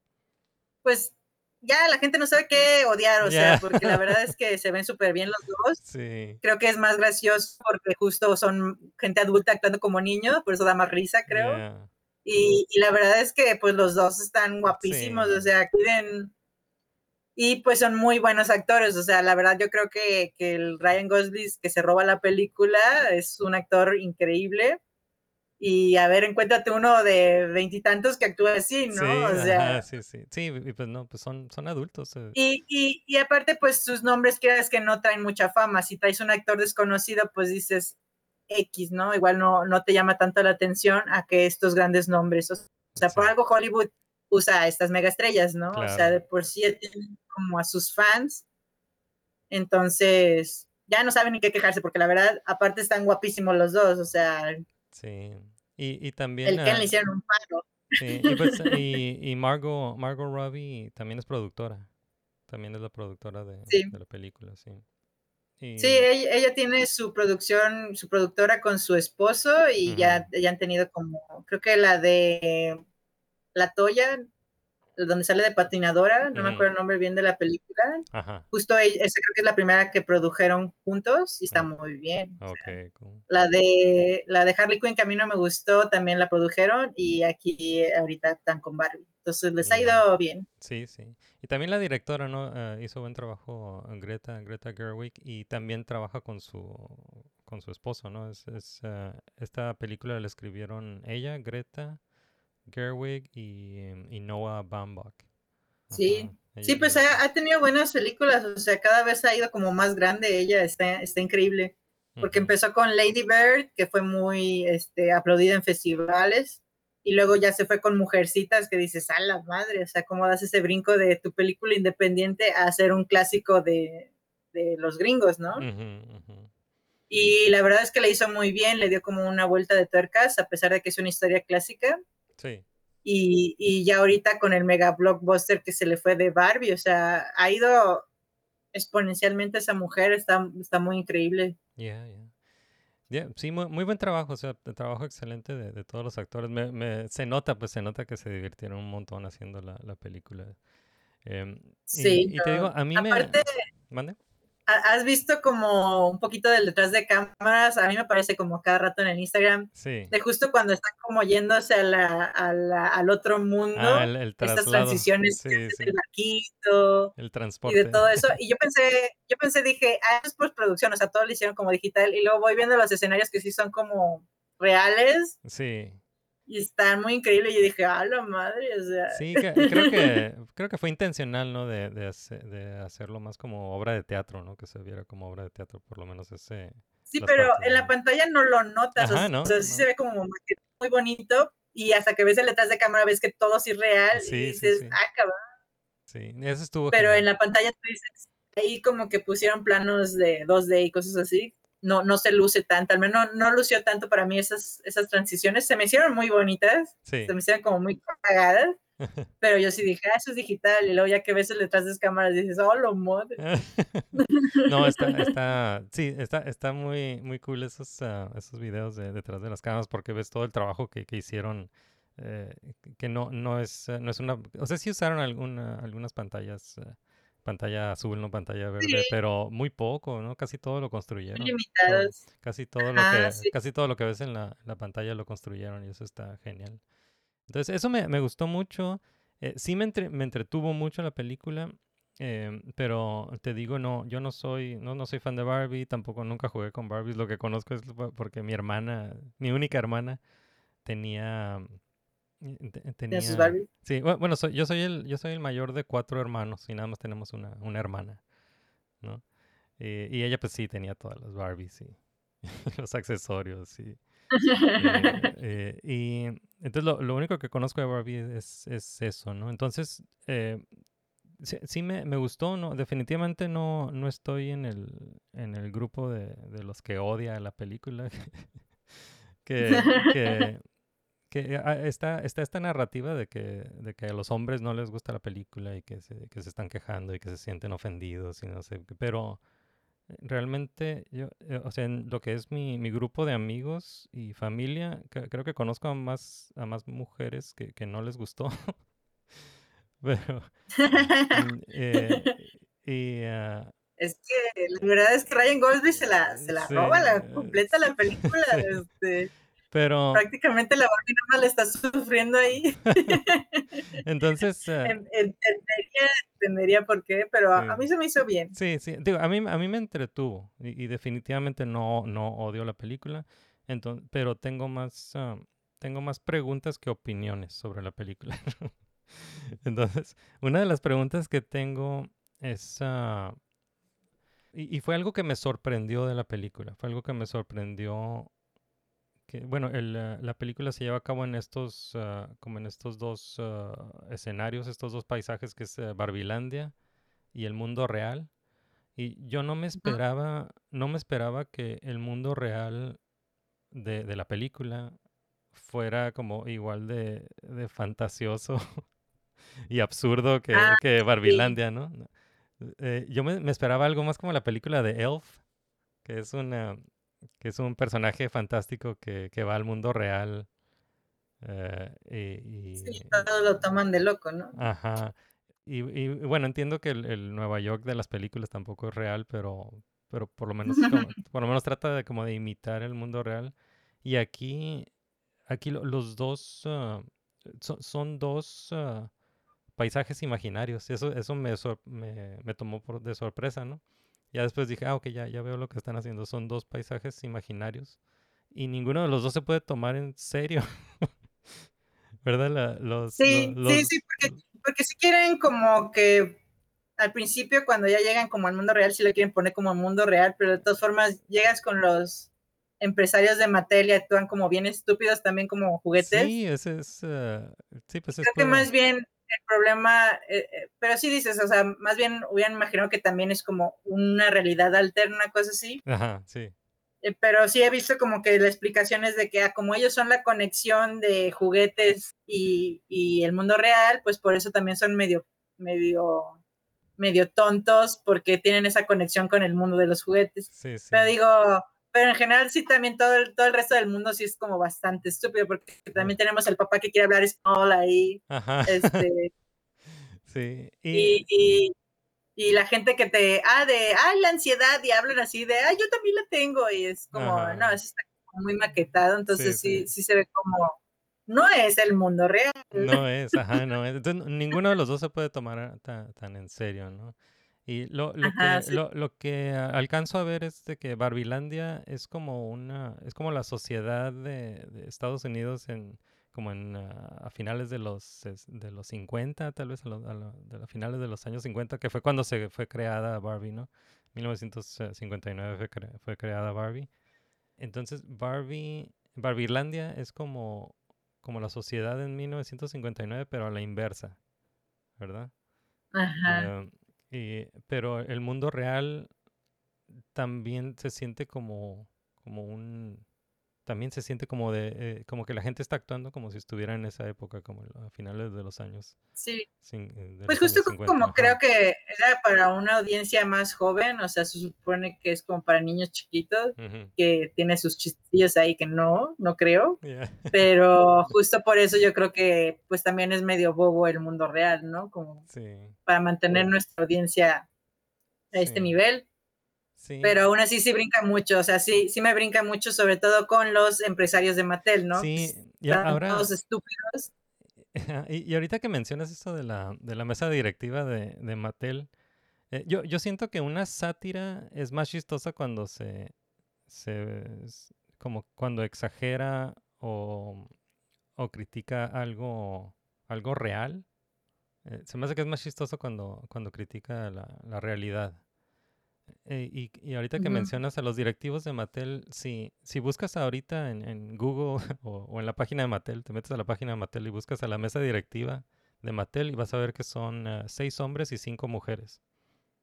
pues ya la gente no sabe qué odiar, o sea,
Ya.
porque la verdad es que se ven súper bien los dos.
Sí.
Creo que es más gracioso porque justo son gente adulta actuando como niños, por eso da más risa, creo.
yeah.
Y, y la verdad es que pues los dos están guapísimos,
Sí.
o sea, quieren... Y pues son muy buenos actores, o sea, la verdad yo creo que, que el Ryan Gosling que se roba la película es un actor increíble. Y a ver, encuéntrate uno de veintitantos que actúa así, ¿no?
Sí,
o sea,
ajá, sí, sí. Sí, y pues no, pues son, son adultos. eh.
y, y, y aparte, pues sus nombres, quieras que no traen mucha fama. Si traes un actor desconocido, pues dices X, ¿no? Igual no, no te llama tanto la atención a que estos grandes nombres. O sea, por
Sí.
algo Hollywood usa a estas megaestrellas, ¿no? O sea,
Claro.
de por sí tienen como a sus fans. Entonces, ya no saben ni qué quejarse, porque la verdad, aparte están guapísimos los dos. O sea,
Sí. Y, y también.
Ken
ah,
le hicieron un paro.
sí, y, pues, y, y Margot, Margot Robbie también es productora. También es la productora de,
Sí.
de la película, sí. Y,
Sí, ella, ella tiene su producción, su productora con su esposo y ya, ya han tenido como, creo que la de La Toya, donde sale de patinadora, no me
Ujú.
acuerdo el nombre bien de la película.
Ajá.
Justo ella- esa creo que es la primera que produjeron juntos y está
Ah.
muy bien. o sea.
Ok, cool.
La de la de Harley Quinn que a mí no me gustó, también la produjeron y aquí ahorita están con Barbie. Entonces les ha
Ya.
ido bien.
Sí, sí. Y también la directora, ¿no? Ah, hizo buen trabajo Greta, Greta Gerwig y también trabaja con su con su esposo, ¿no? Es, es, ah, esta película la escribieron ella, Greta Gerwig y, em, y Noah Baumbach.
Sí.
Ajá,
Sí, pues ha, ha tenido buenas películas, o sea, cada vez ha ido como más grande ella, está, está increíble. Porque empezó con Lady Bird, que fue muy este, aplaudida en festivales, y luego ya se fue con Mujercitas, que dices, a la madre, o sea, cómo das ese brinco de tu película independiente a ser un clásico de, de los gringos, ¿no? Y la verdad es que le hizo muy bien, le dio como una vuelta de tuercas, a pesar de que es una historia clásica.
Sí.
Y, y ya ahorita con el mega blockbuster que se le fue de Barbie, o sea, ha ido exponencialmente esa mujer, está, está muy increíble.
Yeah, yeah. Yeah, sí, muy, muy buen trabajo, o sea, trabajo excelente de, de todos los actores. Me, me- se nota, pues se nota que se divirtieron un montón haciendo la, la película. Em, y-
Sí,
y, te digo, a mí
Aparte,
me... ¿Mande?
¿Ha- ¿has visto como un poquito del detrás de cámaras? A mí me parece como cada rato en el Instagram,
Sí.
de justo cuando están como yéndose a la, a la- al otro mundo,
Ah, el, el
estas transiciones
Sí, sí.
del barquito,
El
y
transporte.
de todo eso. Y yo pensé, yo pensé, dije, ah, es postproducción, o sea, todo lo hicieron como digital. Y luego voy viendo los escenarios que sí son como reales
Sí,
y están muy increíbles. Y yo dije, ah, la madre, o sea.
sí, que- creo que creo que fue intencional, ¿no? De, de, hace- de hacerlo más como obra de teatro, ¿no? Que se viera como obra de teatro, por lo menos ese...
Sí, pero
partes
en la pantalla no lo notas,
Ajá, ¿no?
o sea, sí
No.
se ve como muy bonito. Y hasta que ves el detrás de cámara ves que todo es irreal
Sí,
y
sí,
dices,
sí.
ah, cabrón.
Sí, eso estuvo
Pero
genial.
en la pantalla tú dices, ahí como que pusieron planos de 2D y cosas así. No, no se luce tanto, al menos no, no lució tanto para mí esas, esas transiciones. Se me hicieron muy bonitas,
Sí.
se me hicieron como muy cagadas, pero yo sí dije, ah, eso es digital. Y luego ya que ves el detrás de las cámaras dices, oh, lo madre.
No, está, está, sí, está, está muy, muy cool esos, ah, esos videos de detrás de las cámaras porque ves todo el trabajo que, que hicieron, eh, que no, no es, no es una, o sea, sí usaron alguna, algunas pantallas, eh, pantalla azul, no pantalla verde,
Sí.
pero muy poco, ¿no? Casi todo lo construyeron. todo- casi todo lo
Ajá,
que,
sí.
casi todo lo que ves en la, la pantalla lo construyeron y eso está genial. Entonces, eso me, me gustó mucho. eh, sí me, entre- me entretuvo mucho la película, em, pero te digo, no, yo no soy, no, no soy fan de Barbie, tampoco nunca jugué con Barbies. Lo que conozco es po- porque mi hermana, mi única hermana, tenía,
¿Tiene sus
tenía,
Barbies?
sí, bu- bueno, soy, yo soy el, yo soy el mayor de cuatro hermanos y nada más tenemos una, una hermana, ¿no? Eh, y ella pues sí tenía todas las Barbies y los accesorios y, eh, eh, y entonces lo, lo único que conozco de Barbie es, es eso, ¿no? Entonces, eh, sí, sí me, me gustó, ¿no? Definitivamente no, no estoy en el, en el grupo de, de los que odia la película. que, que, que ah, está, está esta narrativa de que, de que a los hombres no les gusta la película y que se, que se están quejando y que se sienten ofendidos y no sé, pero realmente yo, eh, o sea, en lo que es mi, mi grupo de amigos y familia, cre- creo que conozco a más, a más mujeres que, que no les gustó. Pero, mm, eh, y, ah,
Es que la verdad es que Ryan Gosling se la, se la
Sí,
roba, la
eh,
completa la película.
sí.
este,
Pero
Prácticamente la Barbie le está sufriendo ahí.
entonces, eh,
En- entendería, entendería por qué, pero a,
Sí.
a mí se me hizo bien.
sí, sí, digo, a mí, a mí me entretuvo y, y definitivamente no, no odio la película, entonces, pero tengo más, ah, tengo más preguntas que opiniones sobre la película. Entonces, una de las preguntas que tengo es, y, y fue algo que me sorprendió de la película, fue algo que me sorprendió que, bueno, el, ah, la película se lleva a cabo en estos, ah, como en estos dos ah, escenarios, estos dos paisajes que es eh, Barbilandia y el mundo real. Y yo no me esperaba, no me esperaba que el mundo real de, de la película fuera como igual de, de fantasioso y absurdo que,
Ah,
que Barbilandia, ¿no? No, eh, yo me, me esperaba algo más como la película de Elf, que es una, que es un personaje fantástico que, que va al mundo real. eh, y,
Sí, todos lo toman de loco, ¿no?
Ajá. Y, y, bueno, entiendo que el, el Nueva York de las películas tampoco es real, pero, pero por lo menos como- por lo menos trata de como de imitar el mundo real. Y aquí, aquí lo- los dos ah, son, son dos ah, paisajes imaginarios. Eso, eso me, me, me tomó por, de sorpresa, ¿no? Ya después dije, ah, ok, ya, ya veo lo que están haciendo. Son dos paisajes imaginarios. Y ninguno de los dos se puede tomar en serio. ¿Verdad? La- los,
Sí, sí, sí, porque, porque si quieren como que al principio cuando ya llegan como al mundo real, sí lo quieren poner como mundo real, pero de todas formas llegas con los empresarios de Mattel y actúan como bien estúpidos también como juguetes.
Sí, ese es. eh, sí, pues es
Creo que más bien el problema, eh, eh, pero sí dices, o sea, más bien hubieran imaginado que también es como una realidad alterna, cosa así.
Ajá, sí.
Eh, pero sí he visto como que la explicación es de que ah, como ellos son la conexión de juguetes y, y el mundo real, pues por eso también son medio, medio, medio tontos porque tienen esa conexión con el mundo de los juguetes.
Sí, sí.
Pero digo, pero en general sí también todo el, todo el resto del mundo sí es como bastante estúpido porque también tenemos el papá que quiere hablar español ahí,
Ajá.
este,
Sí.
y,
Y,
la gente que te, ah, de, ah, la ansiedad, y hablan así de, ah, yo también la tengo, y es como,
Ajá.
no, eso está como muy maquetado, entonces
Sí,
sí, sí, se ve como, no es el mundo real.
no es, ajá, no es. Entonces, ninguno de los dos se puede tomar tan, tan en serio, ¿no? Y lo, lo
Ajá,
que,
sí.
lo, lo que alcanzo a ver es de que Barbilandia es como una, es como la sociedad de, de Estados Unidos en, como en, ah, a finales de los, de los 50, tal vez a, lo- a de los finales de los años 50, que fue cuando se fue creada Barbie, ¿no? 1959 fue, cre- fue creada Barbie. Entonces, Barbie, Barbilandia es como, como la sociedad en 1959, pero a la inversa, ¿verdad?
Ajá.
Eh, y- pero el mundo real también se siente como, como un, también se siente como de, eh, como que la gente está actuando como si estuviera en esa época, como a finales de los años.
Sí,
eh, de
pues
los
justo
años 50,
como
ajá.
creo que era para una audiencia más joven, o sea, se supone que es como para niños chiquitos, que tiene sus chistillos ahí que no, no creo,
yeah,
pero justo por eso yo creo que pues también es medio bobo el mundo real, ¿no? Como
Sí,
para mantener nuestra audiencia a este nivel,
sí.
pero aún así sí brinca mucho, o sea, sí, sí me brinca mucho, sobre todo con los empresarios de Mattel, ¿no?
Sí, y ahora,
todos estúpidos.
y, y ahorita que mencionas esto de la, de la mesa directiva de, de Mattel, eh, yo, yo siento que una sátira es más chistosa cuando se, se como cuando exagera o, o critica algo, algo real. Eh, se me hace que es más chistoso cuando, cuando critica la, la realidad. Eh, y, y ahorita que mencionas a los directivos de Mattel, si, si buscas ahorita en, en Google o, o en la página de Mattel, te metes a la página de Mattel y buscas a la mesa directiva de Mattel y vas a ver que son eh, seis hombres y cinco mujeres.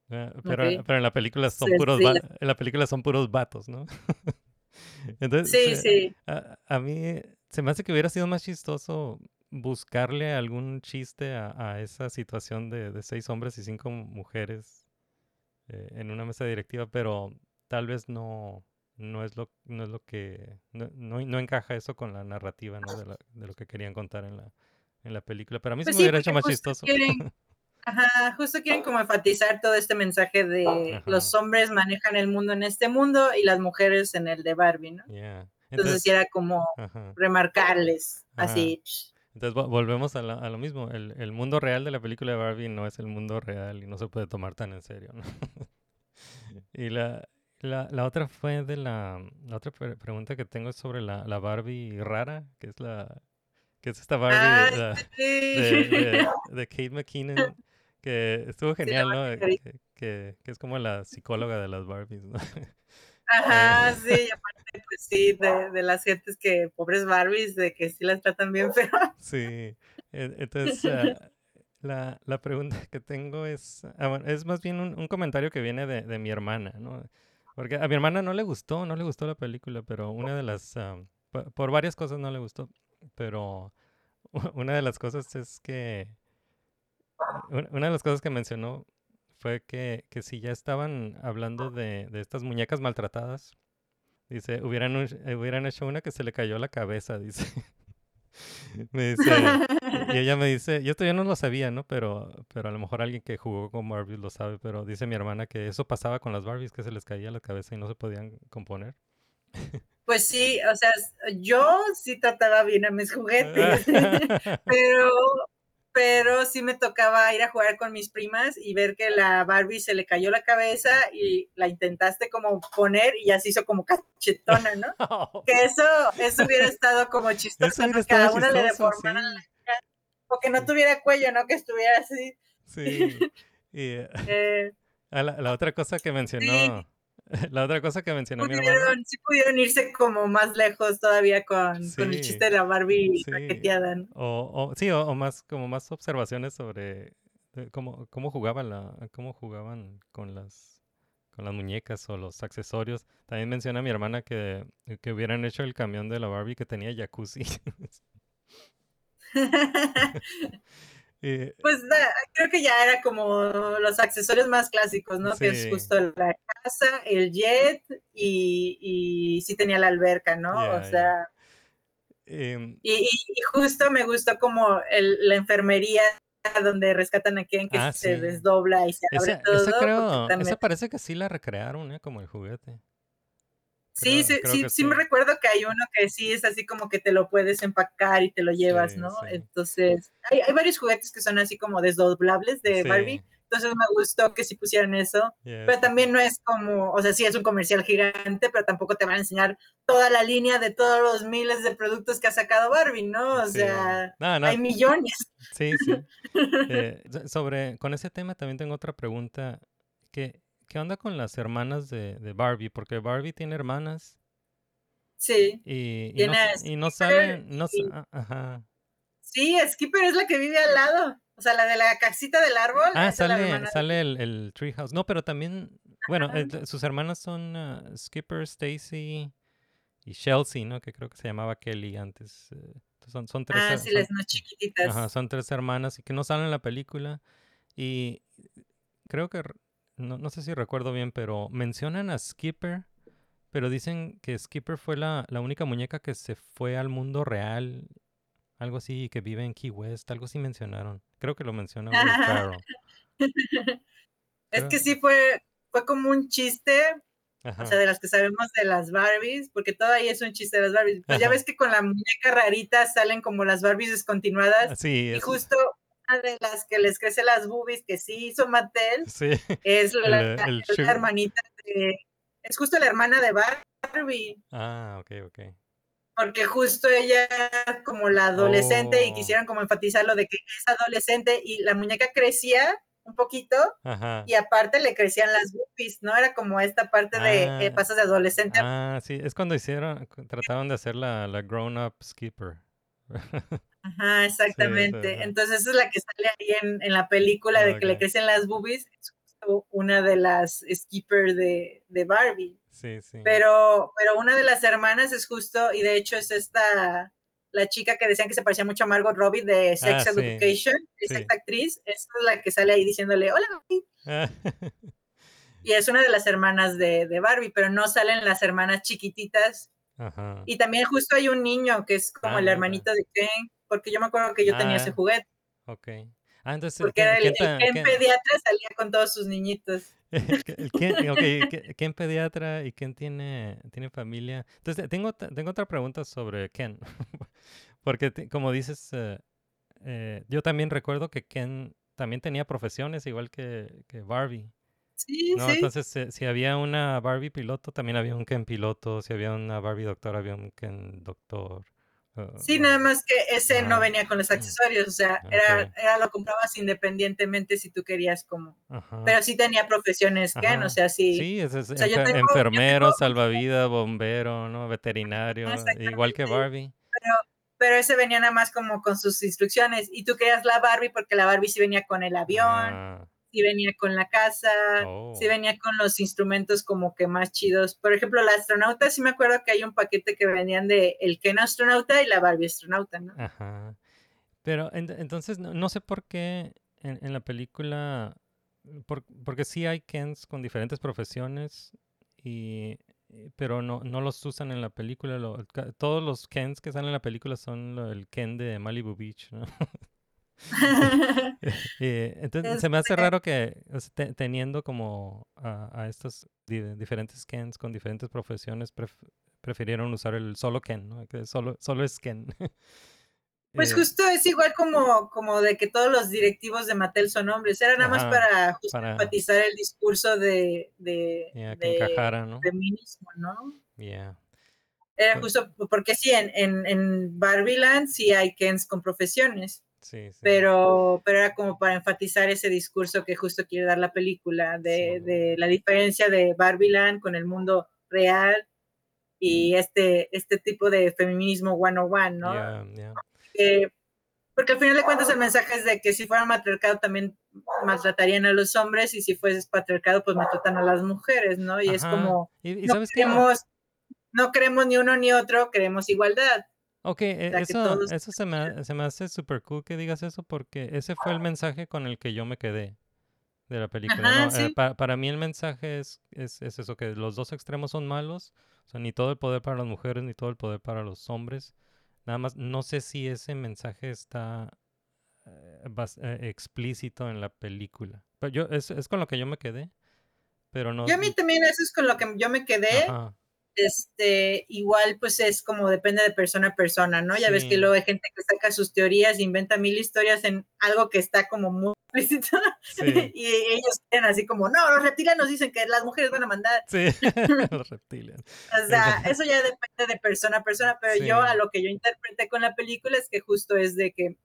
Eh, pero, pero en la película son
Sí,
puros
sí.
en la película son puros vatos, ¿no? Entonces,
Sí, sí.
a, a mí se me hace que hubiera sido más chistoso buscarle algún chiste a, a esa situación de, de seis hombres y cinco mujeres eh, en una mesa directiva, pero tal vez no, no es lo, no es lo que, no, no, no encaja eso con la narrativa, ¿no? De, la- de lo que querían contar en la, en la película. Pero a mí
Pues
se me
sí,
hubiera hecho más chistoso.
quieren- Ajá, justo quieren como enfatizar todo este mensaje de
Ajá.
los hombres manejan el mundo en este mundo y las mujeres en el de Barbie, ¿no?
Yeah.
Entonces era como
ajá.
remarcarles así.
Entonces vo- volvemos a, la- a lo mismo. El, el mundo real de la película de Barbie no es el mundo real y no se puede tomar tan en serio, ¿no? y la, la, la otra fue de la, la otra pre- pregunta que tengo es sobre la, la Barbie rara, que es la que es esta Barbie
Ah,
la-
sí.
de, de, de Kate McKinnon, que estuvo genial, ¿no? Que, que, que es como la psicóloga de las Barbies, ¿no?
Ajá, sí, y aparte, pues sí, de, de las gentes que, pobres Barbies, de que sí las tratan bien feo.
Sí, entonces ah, la, la pregunta que tengo es, ah, bueno, es más bien un, un comentario que viene de, de mi hermana, ¿no? Porque a mi hermana no le gustó, no le gustó la película, pero una de las, po- por varias cosas no le gustó, pero una de las cosas es que, un- una de las cosas que mencionó fue que, que si ya estaban hablando de, de estas muñecas maltratadas, dice, hubieran, eh, hubieran hecho una que se le cayó la cabeza, dice. Me dice, y ella me dice, yo todavía no lo sabía, ¿no? Pero, pero a lo mejor alguien que jugó con Barbies lo sabe, pero dice mi hermana que eso pasaba con las Barbies, que se les caía la cabeza y no se podían componer.
Pues sí, o sea, yo sí trataba bien a mis juguetes, pero, pero sí me tocaba ir a jugar con mis primas y ver que la Barbie se le cayó la cabeza y la intentaste como poner y ya se hizo como cachetona, ¿no? Que eso, eso hubiera estado como chistoso, ¿no? Cada una le
chistoso,
deformara
sí.
la cara, o que no tuviera cuello, ¿no? Que estuviera así.
Sí. Y eh,
eh,
la, la otra cosa que mencionó, la otra cosa que mencionó mi hermana.
pudieron, sí pudieron irse como más lejos todavía con, con el chiste de la Barbie
sí.
raqueteada, ¿no?
O, o- sí, o, o más como más observaciones sobre de cómo, cómo jugaban la, cómo jugaban con las con las muñecas o los accesorios. También menciona mi hermana que, que hubieran hecho el camión de la Barbie que tenía jacuzzi. Y-
Pues da- creo que ya era como los accesorios más clásicos, ¿no? Que es justo la casa, el jet y, y sí tenía la alberca, ¿no? O sea,
em,
y, justo me gustó como el- la enfermería donde rescatan a Ken que
Ah,
se
sí.
desdobla y se abre
esa,
todo.
esa creo,
también-
esa parece que sí la recrearon, ¿eh? Como el juguete.
Sí,
Creo-
sí,
creo
sí,
que
sí me recuerdo que hay uno que sí es así como que te lo puedes empacar y te lo llevas,
Sí,
¿no?
sí.
Entonces, hay, hay varios juguetes que son así como desdoblables de Barbie, entonces me gustó que sí pusieran eso,
yes.
pero también no es como, o sea, sí es un comercial gigante, pero tampoco te van a enseñar toda la línea de todos los miles de productos que ha sacado Barbie, ¿no? O
Sí.
sea,
No, no,
hay millones.
Sí, sí. Eh, so- sobre, con ese tema también tengo otra pregunta. ¿Qué, qué onda con las hermanas de, de Barbie? Porque Barbie tiene hermanas
Sí,
y, y no, y no salen, no,
y-
ajá.
sí, Skipper es la que vive al lado, o sea, la de la casita del árbol.
Ah,
la
sale, sale el, el Treehouse. No, pero también, bueno, eh, sus hermanas son ah, Skipper, Stacy y Chelsea, ¿no? Que creo que se llamaba Kelly antes. eh, son, son tres,
Ah, sí,
son-
las no chiquititas.
Ajá, son tres hermanas y que no salen en la película. Y creo que, no, no sé si recuerdo bien, pero mencionan a Skipper, pero dicen que Skipper fue la, la única muñeca que se fue al mundo real, algo así, y que vive en Key West, algo así mencionaron. Creo que lo menciona Will.
Es que sí fue, fue como un chiste,
Ajá.
o sea, de las que sabemos de las Barbies, porque todo ahí es un chiste de las Barbies. Pues ya ves que con la muñeca rarita salen como las Barbies descontinuadas,
Sí,
y justo de las que les crece las boobies que sí hizo Mattel
sí.
es la,
El, el
es la
sugar-
hermanita de, es justo la hermana de Barbie,
Ah, ok, ok.
porque justo ella como la adolescente y
Oh.
quisieran como enfatizar lo de que es adolescente y la muñeca crecía un poquito
Ajá.
y aparte le crecían las boobies, ¿no? Era como esta parte de eh,
Ah.
pasas de adolescente.
Ah, sí, es cuando hicieron, trataron de hacer la, la grown-up Skipper.
Ajá, exactamente. Entonces esa es la que sale ahí en, en la película de que le crecen las boobies. Es justo una de las skippers de, de Barbie.
Sí, sí.
Pero, pero una de las hermanas es justo, y de hecho es esta, la chica que decían que se parecía mucho a Margot Robbie de Sex
Ah, sí,
Education, es
sí.
esta actriz, esta es la que sale ahí diciéndole, hola, Barbie",
Ah,
y es una de las hermanas de, de Barbie, pero no salen las hermanas chiquititas
Ajá.
Y también justo hay un niño que es como
Ah,
el
neta.
hermanito de Ken, porque yo me acuerdo que yo tenía ese
Ah.
juguete.
Ok. Ah, entonces,
Porque
¿quién-
el,
quién
el Ken
quién-
pediatra salía con todos sus niñitos.
el que- el quién- ok, ¿qué- ¿quién pediatra y quién tiene, tiene familia? Entonces, tengo, otra- tengo otra pregunta sobre Ken. Porque, como dices, eh, eh, yo también recuerdo que Ken también tenía profesiones igual que, que Barbie.
Sí,
¿no?
sí.
Entonces, eh, si había una Barbie piloto, también había un Ken piloto. Si había una Barbie doctor, había un Ken doctor. Uh,
Sí, nada más que ese no
Ajá.
venía con los accesorios, o sea,
Ok.
era, era lo comprabas independientemente si tú querías como,
ajá.
pero sí tenía profesiones Ken,
Ajá.
o sea, sí,
Sí, es, es
O sea,
enfer-
tengo-
enfermero, salvavidas, bombero, ¿no? Veterinario, igual que. Barbie.
pero ese venía nada más como con sus instrucciones y tú querías la Barbie porque la Barbie sí venía con el avión,
Ah,
sí venía con la casa,
Oh.
sí venía con los instrumentos como que más chidos. Por ejemplo, la astronauta, sí me acuerdo que hay un paquete que venían de el Ken astronauta y la Barbie astronauta, ¿no?
Ajá. Pero ent- entonces no, no sé por qué en, en la película, por- porque sí hay Kens con diferentes profesiones, y, y- pero no, no los usan en la película. lo- todos los Kens que salen en la película son lo- el Ken de Malibu Beach, ¿no? Y entonces se me hace
Este-
raro que teniendo como a, a estos di- diferentes Kens con diferentes profesiones pref- prefirieron usar el solo Ken, ¿no? Que solo, solo es Ken.
Pues
Eh,
justo es igual como, como de que todos los directivos de Mattel son hombres. Era nada más
Ajá,
para justo
para-
enfatizar el discurso de, de, de
encajara, ¿no?
feminismo, ¿no?
Yeah.
Era
Pues-
justo porque sí, en, en, en Barbieland sí hay Kens con profesiones,
Sí, sí.
pero, pero era como para enfatizar ese discurso que justo quiere dar la película, de,
Sí.
de la diferencia de Barbieland con el mundo real y este, este tipo de feminismo one-on-one, ¿no?
Yeah, yeah.
que- porque al final de cuentas el mensaje es de que si fuera matriarcado también maltratarían a los hombres y si fuese patriarcado pues maltratan a las mujeres, ¿no? Y es
Ajá.
como,
Y, y
no
sabes
no queremos ni uno ni otro, queremos igualdad.
Ok, e-
sea,
eso,
todos-
eso se me, se me hace súper cool que digas eso porque ese fue el mensaje con el que yo me quedé de la película.
Ajá,
¿no? Eh,
sí.
pa- para mí el mensaje es, es, es eso, que los dos extremos son malos, o sea, ni todo el poder para las mujeres, ni todo el poder para los hombres. Nada más, no sé si ese mensaje está eh, bas- eh, explícito en la película. Pero yo, es, es con lo que yo me quedé, pero no...
Yo a mí también eso es con lo que yo me quedé,
Ajá,
este, igual pues es como depende de persona a persona, ¿no? Ya ves que luego hay gente que saca sus teorías, inventa mil historias en algo que está como muy explícito
sí,
y ellos quieren así como, no, los reptilianos dicen que las mujeres van a mandar.
sí, los reptilianos.
O sea, eso ya depende de persona a persona, pero yo a lo que yo interpreté con la película es que justo es de que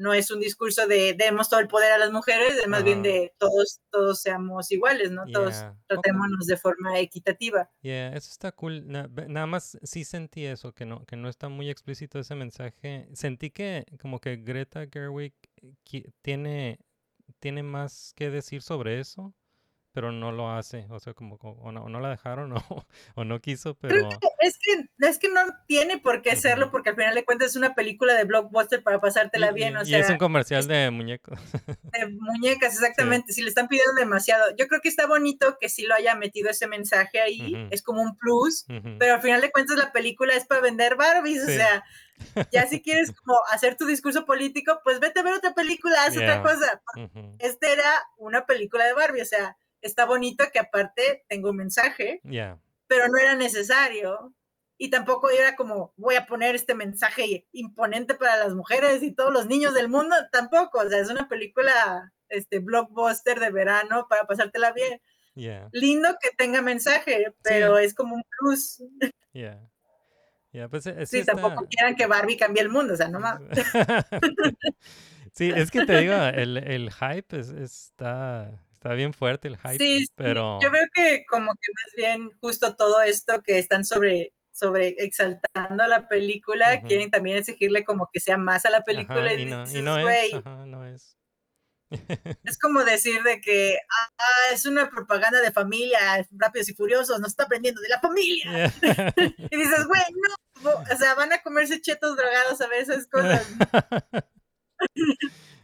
no es un discurso de demos todo el poder a las mujeres, es más bien de todos, todos seamos iguales, ¿no? Todos
Yeah.
Tratémonos de forma equitativa.
Yeah, eso está cool. Na- nada más sí sentí eso, que no, que no está muy explícito ese mensaje. Sentí que como que Greta Gerwig eh, tiene, tiene más que decir sobre eso, pero no lo hace. O sea, como, como- o, no, o no la dejaron o, o no quiso, pero...
Es que es que no tiene por qué
Ujú.
porque al final de cuentas es una película de blockbuster para pasártela
y-
bien,
y-
o
y
sea,
es un comercial de muñecos.
de muñecas, exactamente. Si le están pidiendo demasiado, yo creo que está bonito que sí lo haya metido ese mensaje ahí, es como un plus, pero al final de cuentas la película es para vender Barbies, o sea, ya si quieres como hacer tu discurso político, pues vete a ver otra película, haz
Yeah.
otra cosa.
Ujú.
Este era una película de Barbie, o sea, está bonito que aparte tengo un mensaje,
Yeah.
pero no era necesario. Y tampoco era como, voy a poner este mensaje imponente para las mujeres y todos los niños del mundo, tampoco. O sea, es una película, este, blockbuster de verano para pasártela bien.
Yeah.
Lindo que tenga mensaje, pero es como un plus.
Yeah. Yeah, pues eh,
Sí,
está-
tampoco quieran que Barbie cambie el mundo, o sea, no mames.
sí, es que te digo, el, el hype es- está, está bien fuerte, el hype,
Sí,
pero...
yo veo que como que más bien justo todo esto que están sobre sobre exaltando a la película, quieren también exigirle como que sea más a la película
Ajá,
y,
y y
dices,
no es,
"Güey,
ajá, no es.
es como decir de que ah, es una propaganda de familia, rápidos y furiosos, nos está aprendiendo de la familia.
Yeah.
Y dices, güey, no, o sea, van a comerse chetos drogados a ver esas cosas.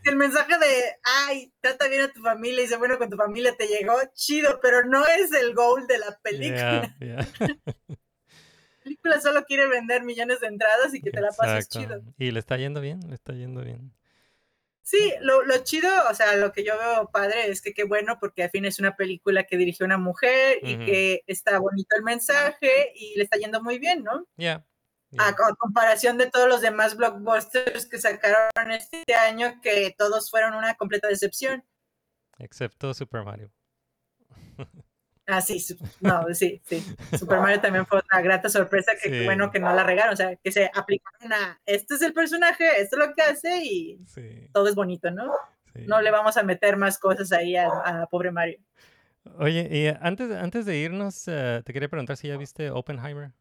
El mensaje de, ay, trata bien a tu familia y sé bueno con tu familia te llegó, chido, pero no es el goal de la película.
Yeah, yeah.
La película solo quiere vender millones de entradas y que te la pases chido.
Y le está yendo bien, le está yendo bien.
Sí, lo, lo chido, o sea, lo que yo veo padre es que qué bueno, porque al fin es una película que dirigió una mujer y que está bonito el mensaje y le está yendo muy bien, ¿no?
Yeah.
A, comparación de todos los demás blockbusters que sacaron este año, que todos fueron una completa decepción.
Excepto Super Mario.
Ah, sí, no, sí, sí. Super Mario también fue una grata sorpresa que
Sí.
bueno que no la regaron, o sea, que se aplicaron a, este es el personaje, esto es lo que hace y
Sí,
todo es bonito, ¿no?
sí.
No le vamos a meter más cosas ahí a, a pobre Mario.
Oye, y antes, antes de irnos, eh, te quería preguntar si ya viste Oppenheimer.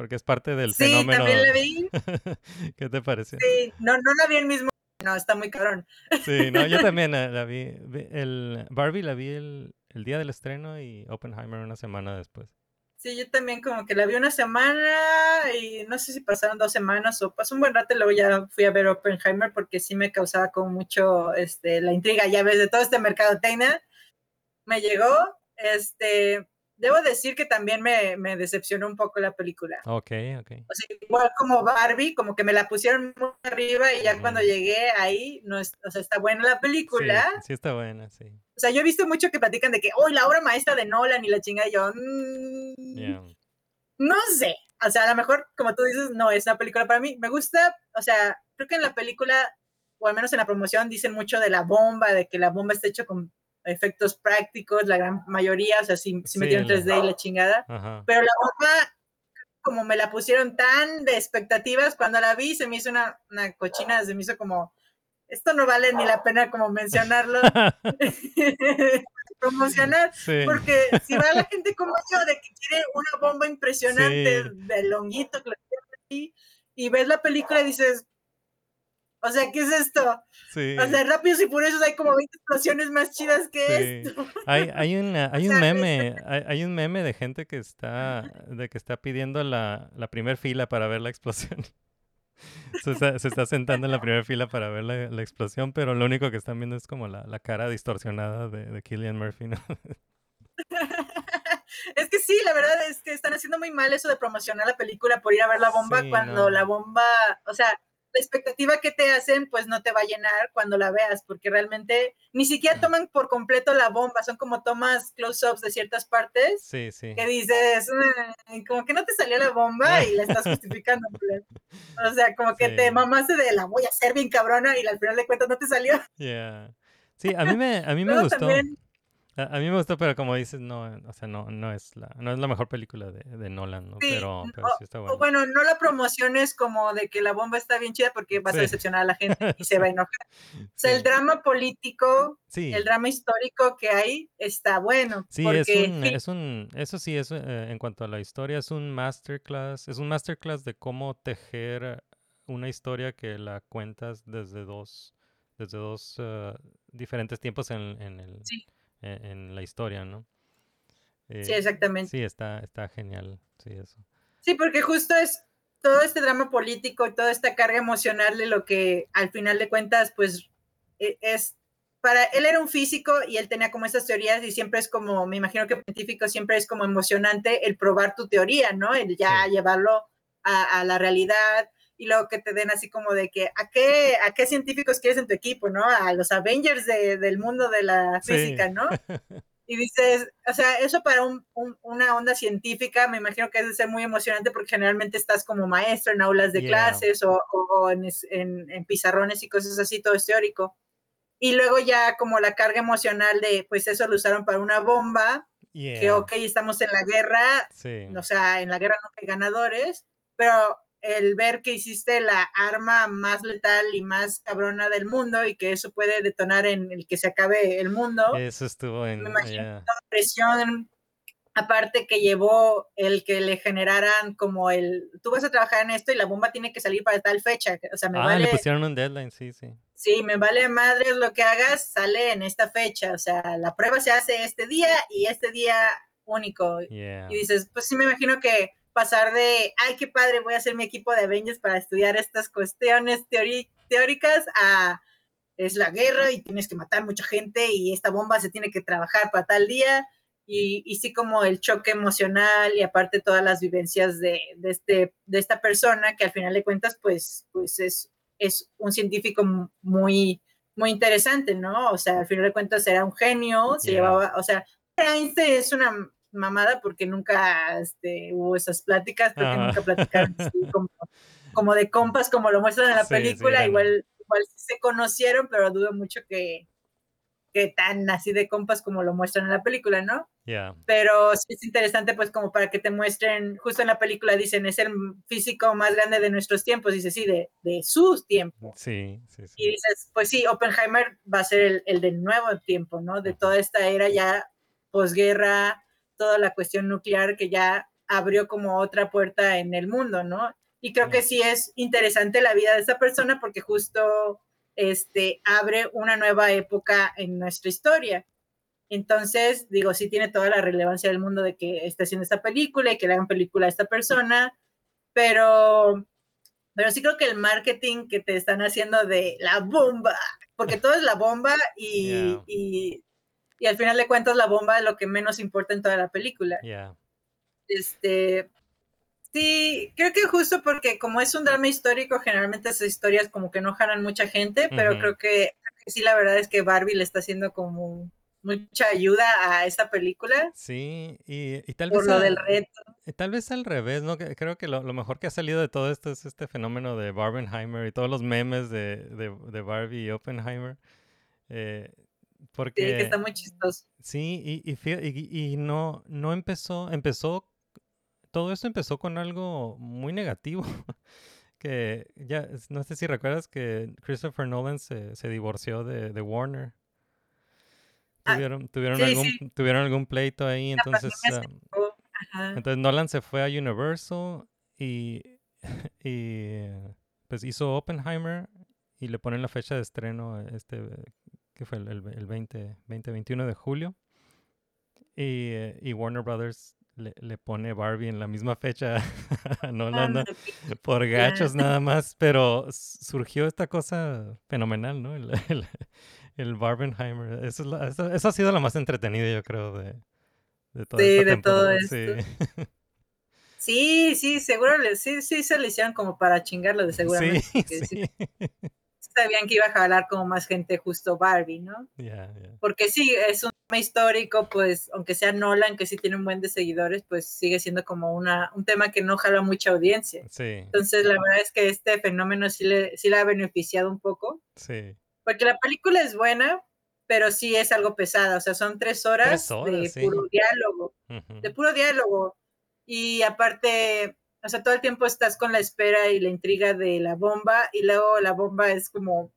Porque es parte del
Sí,
fenómeno.
también la vi,
¿Qué te pareció?
sí, no, no la vi el mismo, no, está muy cabrón.
Sí, no, yo también eh, la vi. El Barbie la vi el, el día del estreno y Oppenheimer una semana después.
Sí, yo también como que la vi una semana y no sé si pasaron dos semanas o pasó un buen rato y luego ya fui a ver Oppenheimer porque sí me causaba como mucho este, la intriga, ya ves, de todo este mercadotecnia. Me llegó, este, debo decir que también me, me decepcionó un poco la película.
Ok, ok.
O sea, igual como Barbie, como que me la pusieron muy arriba y ya cuando llegué ahí, no es, o sea, está buena la
Sí,
película.
sí está buena, sí.
O sea, yo he visto mucho que platican de que, hoy la obra maestra de Nolan y la chinga, y yo, mm,
Yeah.
no sé. O sea, a lo mejor, como tú dices, no es una película para mí. Me gusta, o sea, creo que en la película, o al menos en la promoción, dicen mucho de la bomba, de que la bomba está hecha con efectos prácticos, la gran mayoría, o sea, si, si
Sí,
metieron
la-
3D y la chingada.
Ajá.
Pero la bomba, como me la pusieron tan de expectativas, cuando la vi se me hizo una, una cochina, se me hizo como, esto no vale ni la pena como mencionarlo, promocionar,
sí.
porque si va la gente como yo de que quiere una bomba impresionante
Sí.
de longuito que tiene y ves la película y dices, o sea, ¿qué es esto?
sí.
O sea, Rápidos y Furiosos hay como 20 explosiones más chidas que
Sí.
esto.
Hay, hay, una- hay un meme, hay, hay un meme de gente que está, de que está pidiendo la, la primer fila para ver la explosión. Se está, se está sentando en la primera fila para ver la, la explosión, pero lo único que están viendo es como la, la cara distorsionada de, de Killian Murphy, ¿no?
Es que sí, la verdad es que están haciendo muy mal eso de promocionar la película por ir a ver la bomba
Sí,
cuando
no.
la bomba, o sea, la expectativa que te hacen pues no te va a llenar cuando la veas, porque realmente ni siquiera toman por completo la bomba, son como tomas close-ups de ciertas partes
Sí, sí.
que dices, "Mm, como que no te salió la bomba y la estás justificando. pues. O sea, como que
Sí.
te mamaste de la voy a hacer bien cabrona y al final de cuentas no te salió.
Yeah. Sí, a mí me, a mí me
Luego
gustó.
también-
A, a mí me gustó, pero como dices, no, o sea, no, no es la, no es la mejor película de, de Nolan, ¿no?
Sí,
Pero, pero sí está bueno.
bueno, no la promociones como de que la bomba está bien chida porque vas
Sí.
a decepcionar a la gente y se va a enojar. O sea, el drama político, el drama histórico que hay está bueno.
Sí,
porque
es un, es un, eso sí, es, eh, en cuanto a la historia, es un masterclass, es un masterclass de cómo tejer una historia que la cuentas desde dos, desde dos eh, diferentes tiempos en, en el,
Sí.
En, en la historia, ¿no?
sí,
Eh,
exactamente.
Sí, está, está genial, sí, eso.
Sí, porque justo es todo este drama político y toda esta carga emocional de lo que al final de cuentas, pues e- es para él era un físico y él tenía como estas teorías y siempre es como, me imagino que científico siempre es como emocionante el probar tu teoría, ¿no? El ya
Sí.
llevarlo a, a la realidad y luego que te den así como de que, ¿a qué, a qué científicos quieres en tu equipo, ¿no? A los Avengers de- del mundo de la
Sí.
física, ¿no? Y dices, o sea, eso para un- un- una onda científica me imagino que es de ser muy emocionante porque generalmente estás como maestro en aulas de
Yeah.
clases o, o- en, en- en pizarrones y cosas así, todo es teórico. Y luego ya como la carga emocional de, pues eso lo usaron para una bomba, que
Yeah,
ok, estamos en la guerra,
sí.
o sea, en la guerra no hay ganadores, pero el ver que hiciste la arma más letal y más cabrona del mundo y que eso puede detonar en el que se acabe el mundo
Eso estuvo en,
me imagino
yeah.
presión aparte que llevó el que le generaran como el tú vas a trabajar en esto y la bomba tiene que salir para tal fecha o sea me
Ah,
vale
le pusieron un deadline, sí, sí.
sí me vale madres lo que hagas sale en esta fecha o sea la prueba se hace este día y este día único
Yeah.
y dices pues sí me imagino que pasar de ay qué padre voy a hacer mi equipo de Avengers para estudiar estas cuestiones teóricas a es la guerra y tienes que matar mucha gente y esta bomba se tiene que trabajar para tal día y, y sí como el choque emocional y aparte todas las vivencias de, de este, de esta persona que al final de cuentas pues, pues es, es un científico mu- muy muy interesante, ¿no? O sea, al final de cuentas era un genio, se
Yeah.
llevaba, o sea, Einstein es una mamada porque nunca este, hubo esas pláticas, creo que
Ajá.
nunca platicaron así como, como de compas, como lo muestran en la
Sí, sí,
película,
eran-
igual, igual sí se conocieron, pero dudo mucho que, que tan así de compas como lo muestran en la película, ¿no?
Yeah.
pero sí es interesante pues como para que te muestren, justo en la película dicen, es el físico más grande de nuestros tiempos, dice, sí, de, de sus tiempos.
Sí, sí,
Y
sí.
dices, pues sí, Oppenheimer va a ser el, el del nuevo tiempo, ¿no? De toda esta era ya posguerra, toda la cuestión nuclear que ya abrió como otra puerta en el mundo, ¿no? Y creo que sí es interesante la vida de esta persona porque justo este, abre una nueva época en nuestra historia. Entonces, digo, sí tiene toda la relevancia del mundo de que esté haciendo esta película y que le hagan película a esta persona, pero, pero sí creo que el marketing que te están haciendo de la bomba, porque todo es la bomba y,
Yeah.
y, y al final de cuentas la bomba es lo que menos importa en toda la película.
Yeah.
Este, sí, creo que justo porque como es un drama histórico, generalmente esas historias como que no jalan mucha gente, pero
Ujú.
creo, que, creo que sí, la verdad es que Barbie le está haciendo como mucha ayuda a esta película
Sí, y, y tal
por
vez
lo
a-
del reto.
eh, Tal vez al revés, ¿no? Creo que lo, lo mejor que ha salido de todo esto es este fenómeno de Barbenheimer y todos los memes de, de, de Barbie y Oppenheimer. eh,
Sí,
porque
que está muy chistoso.
Sí, y, y, no, no empezó, empezó, todo esto empezó con algo muy negativo, que ya, no sé si recuerdas que Christopher Nolan se, se divorció de, de Warner.
Ah,
Tuvieron, tuvieron,
sí,
algún,
sí.
tuvieron algún pleito ahí,
La
entonces, ah, entonces Nolan se fue a Universal y, y pues hizo Oppenheimer y le ponen la fecha de estreno, este, que fue el, el, el 20, 20, 21 de julio. Y, eh, y Warner Brothers le, le pone Barbie en la misma fecha a Nolan, ¿no? Por gachos nada más, pero surgió esta cosa fenomenal, ¿no? El, el, el Barbenheimer. Eso, es la- eso, eso ha sido lo más entretenido, yo creo, de, de toda
Sí,
esta
de todo
temporada. Sí.
Sí, sí, seguro, le- sí, sí se le hicieron como para chingarlo de seguramente.
Sí
sí. Sabían que iba a jalar como más gente justo Barbie, ¿no?
Ya, ya.
Porque sí, es un tema histórico, pues, aunque sea Nolan, que sí tiene un buen de seguidores, pues sigue siendo como una, un tema que no jala mucha audiencia.
Sí,
Entonces, la verdad es que este fenómeno sí le, sí le ha beneficiado un poco,
sí.
porque la película es buena, pero sí es algo pesada, o sea, son tres horas,
Tres horas,
de
sí.
puro diálogo,
Ujú.
de puro diálogo. Y aparte, o sea, todo el tiempo estás con la espera y la intriga de la bomba, y luego la bomba es como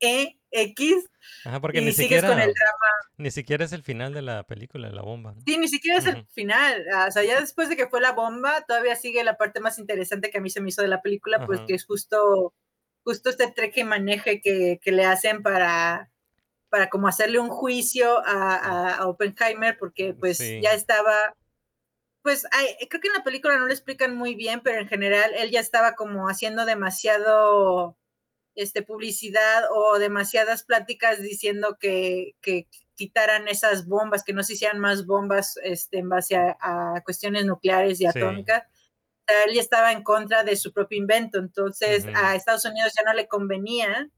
E, X,
Ajá, porque
y
ni
sigues
siquiera,
con el drama.
ni siquiera es el final de la película, la bomba. ¿no?
Sí, ni siquiera es el final. ah, O sea, ya después de que fue la bomba, todavía sigue la parte más interesante que a mí se me hizo de la película, pues que es justo, justo este treque y maneje que, que le hacen para, para como hacerle un juicio a, a- a Oppenheimer, porque pues
Sí.
ya estaba, pues ay, creo que en la película no lo explican muy bien, pero en general él ya estaba como haciendo demasiado este, publicidad o demasiadas pláticas diciendo que, que quitaran esas bombas, que no se hicieran más bombas este, en base a, a cuestiones nucleares y
Sí.
atómicas. Él ya estaba en contra de su propio invento, entonces a Estados Unidos ya no le convenía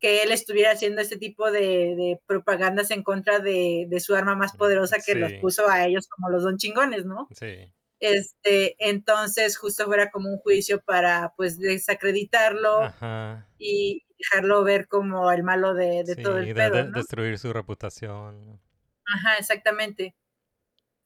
que él estuviera haciendo este tipo de, de propagandas en contra de, de su arma más poderosa que los puso a ellos como los don chingones, ¿no?
Sí,
Este, entonces justo fuera como un juicio para pues desacreditarlo
ajá.
y dejarlo ver como el malo de, de
Sí,
todo el pedo, ¿no?
destruir su reputación.
Ajá, exactamente.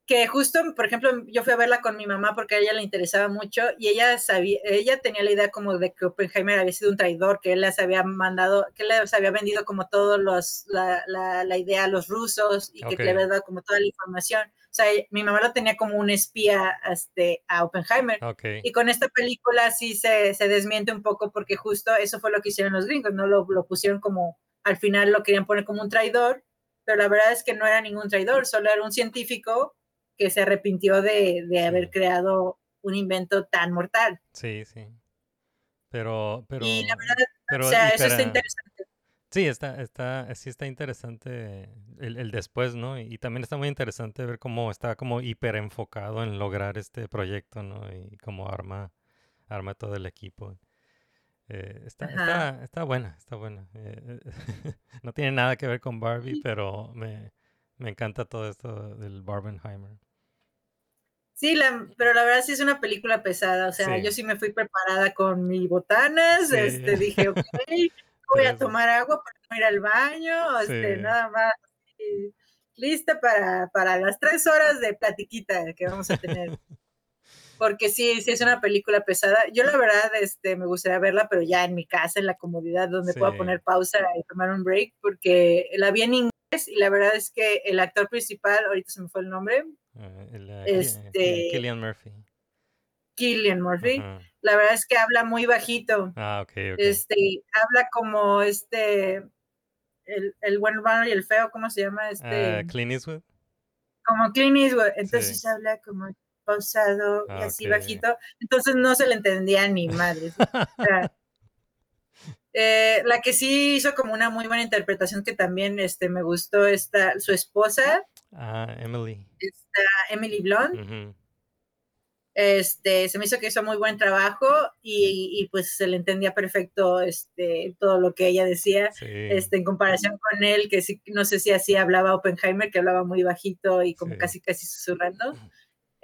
Que justo, por ejemplo, yo fui a verla con mi mamá porque a ella le interesaba mucho y ella sabía, ella tenía la idea como de que Oppenheimer había sido un traidor, que él les había mandado, que él les había vendido como todos los, la, la, la idea a los rusos y que le había dado como toda la información. O sea, mi mamá lo tenía como un espía este, a Oppenheimer. Y con esta película sí se, se desmiente un poco porque justo eso fue lo que hicieron los gringos, ¿no? Lo, lo pusieron como, al final lo querían poner como un traidor, pero la verdad es que no era ningún traidor, solo era un científico que se arrepintió de, de haber creado un invento tan mortal.
sí, sí. Pero, pero,
y la verdad,
pero,
o sea,
y
eso está interesante.
Sí, está, está, sí está interesante el, el después, ¿no? Y, también está muy interesante ver cómo está como hiper enfocado en lograr este proyecto, ¿no? Y cómo arma, arma todo el equipo. Eh, está, está, está buena, está buena. Eh, no tiene nada que ver con Barbie, pero me, me encanta todo esto del Barbenheimer.
Sí, la, pero la verdad sí es una película pesada. O sea,
Sí.
yo sí me fui preparada con mis botanas.
Sí.
Este, dije, ok, voy a tomar agua para no ir al baño. Este,
Sí.
nada más. lista para, para las tres horas de platiquita que vamos a tener. Porque sí, sí es una película pesada. Yo la verdad, este, me gustaría verla, pero ya en mi casa, en la comodidad, donde pueda
Sí.
poner pausa y tomar un break, porque la vi en inglés y la verdad es que el actor principal, ahorita se me fue el nombre,
Eh, el, eh, Ki- eh,
Este-
Cillian Murphy.
Killian Murphy, la verdad es que habla muy bajito.
Ah, ok, ok.
Este, habla como este, el, el bueno, y el feo, ¿cómo se llama? Este,
Ah, Clint Eastwood.
como Clint Eastwood. Entonces
Sí.
habla como pausado y
Ah,
así bajito. Entonces no se le entendía ni madre. O sea, eh, la que sí hizo como una muy buena interpretación que también este, me gustó, esta, su esposa,
Ah, Emily.
esta Emily Blunt.
Ujú.
este, se me hizo que hizo muy buen trabajo y, y, pues se le entendía perfecto este, todo lo que ella decía,
Sí.
este, en comparación con él, que sí, no sé si así hablaba Oppenheimer, que hablaba muy bajito y como
Sí.
casi casi susurrando.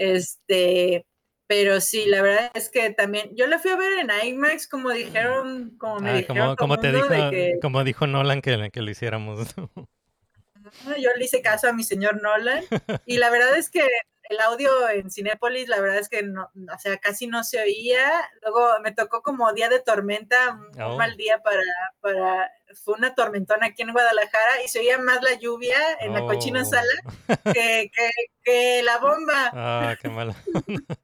Este, pero sí, la verdad es que también, yo la fui a ver en IMAX, como dijeron, como me
Ah,
dijeron
como, te dijo,
que
como dijo Nolan que, que lo hiciéramos.
"Ah, yo le hice caso a mi señor Nolan, y la verdad es que el audio en Cinépolis, la verdad es que no, o sea, casi no se oía. Luego me tocó como día de tormenta, un
Oh.
mal día para, para, fue una tormentona aquí en Guadalajara y se oía más la lluvia en la cochina
Oh.
sala que, que, que la bomba.
Ah, qué malo.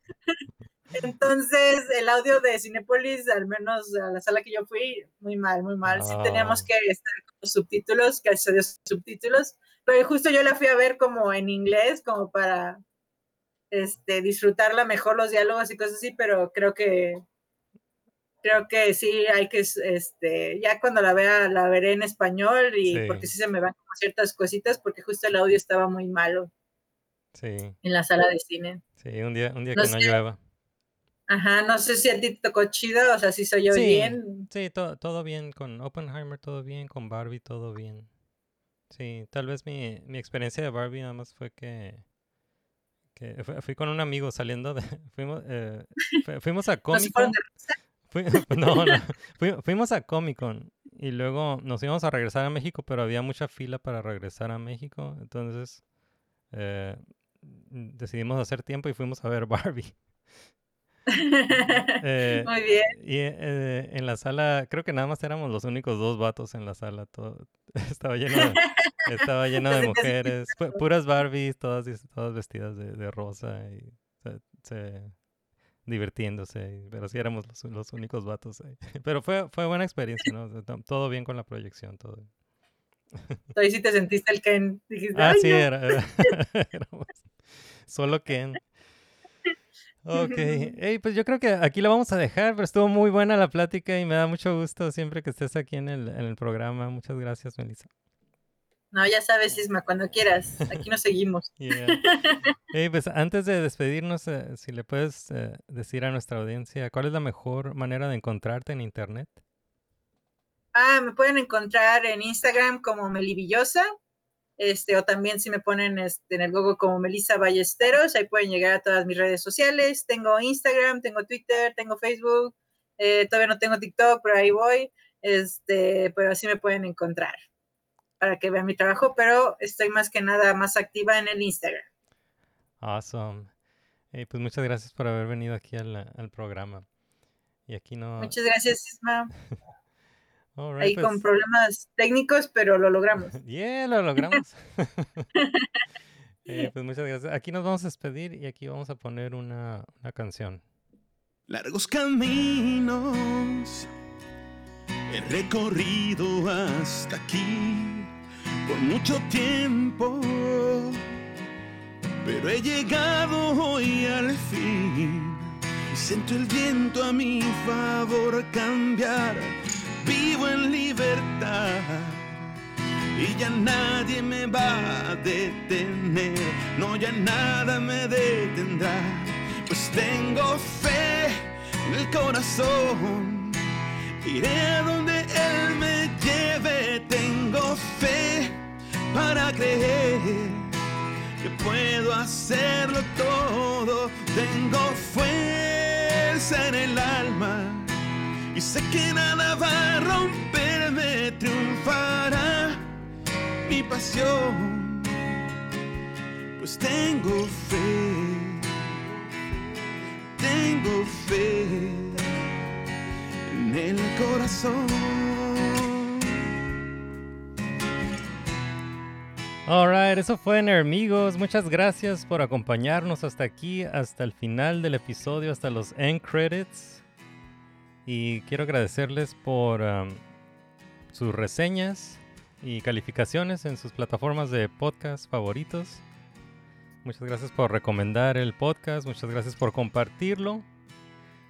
Entonces, el audio de Cinépolis, al menos a la sala que yo fui, muy mal, muy mal. Sí
Ah.
teníamos que estar con los subtítulos, que se dio subtítulos, pero justo yo la fui a ver como en inglés, como para este, disfrutarla mejor los diálogos y cosas así, pero creo que creo que sí hay que este ya cuando la vea la veré en español y
Sí.
porque sí se me van como ciertas cositas porque justo el audio estaba muy malo
Sí,
en la sala de cine.
sí, un día, un día
No
que no
sé.
llueva.
Ajá, no sé si a ti te tocó chido, o sea, si soy yo
Sí,
bien.
sí, to- todo bien con Oppenheimer, todo bien, con Barbie, todo bien. Sí, tal vez mi, mi experiencia de Barbie nada más fue que, que fui, con un amigo saliendo de... Fuimos, eh, fu- fuimos a
¿No se
Comic Con. Fui- no, no. Fui- fuimos a Comic Con y luego nos íbamos a regresar a México, pero había mucha fila para regresar a México. Entonces eh, decidimos hacer tiempo y fuimos a ver Barbie. Eh,
Muy bien.
Y eh, en la sala, creo que nada más éramos los únicos dos vatos en la sala. Todo, estaba lleno de, estaba lleno de mujeres, pu- puras Barbies, todas, todas vestidas de, de rosa y se- se- divirtiéndose. Pero sí éramos los, los únicos vatos ahí. Pero fue, fue buena experiencia, ¿no? Todo bien con la proyección, todo.
Ahí sí te sentiste el Ken. Dijiste,
Ah,
"Ay,
sí,
no".
era, solo Ken. Ok, Ey, pues yo creo que aquí lo vamos a dejar, pero estuvo muy buena la plática y me da mucho gusto siempre que estés aquí en el, en el programa. Muchas gracias, Melissa.
No, ya sabes, Isma, cuando quieras. Aquí nos seguimos.
Yeah. Ey, pues antes de despedirnos, eh, si le puedes eh, decir a nuestra audiencia, ¿cuál es la mejor manera de encontrarte en Internet?
Ah, me pueden encontrar en Instagram como Melivillosa. Este, o también si me ponen este, en el Google como Melissa Ballesteros, ahí pueden llegar a todas mis redes sociales. Tengo Instagram, tengo Twitter, tengo Facebook. eh, todavía no tengo TikTok, pero ahí voy. Este, pero así me pueden encontrar para que vean mi trabajo, pero estoy más que nada más activa en el Instagram.
Awesome. Ey, pues muchas gracias por haber venido aquí al, al programa. Y aquí no...
Muchas gracias, Isma.
Right,
Ahí
pues-
con problemas técnicos, pero lo logramos.
Yeah, lo logramos. Eh, pues muchas gracias. Aquí nos vamos a despedir y aquí vamos a poner una, una canción.
Largos caminos he recorrido hasta aquí por mucho tiempo, pero he llegado hoy al fin y siento el viento a mi favor cambiar. En libertad. Y ya nadie me va a detener, no ya nada me detendrá, pues tengo fe en el corazón. Iré a donde Él me lleve, tengo fe para creer que puedo hacerlo todo, tengo fuerza en el alma y sé que nada va a romperme, triunfará mi pasión, pues tengo fe, tengo fe en el corazón.
Alright, eso fue Nermigos. Muchas gracias por acompañarnos hasta aquí, hasta el final del episodio, hasta los end credits. Y quiero agradecerles por um, sus reseñas y calificaciones en sus plataformas de podcast favoritos. Muchas gracias por recomendar el podcast, muchas gracias por compartirlo.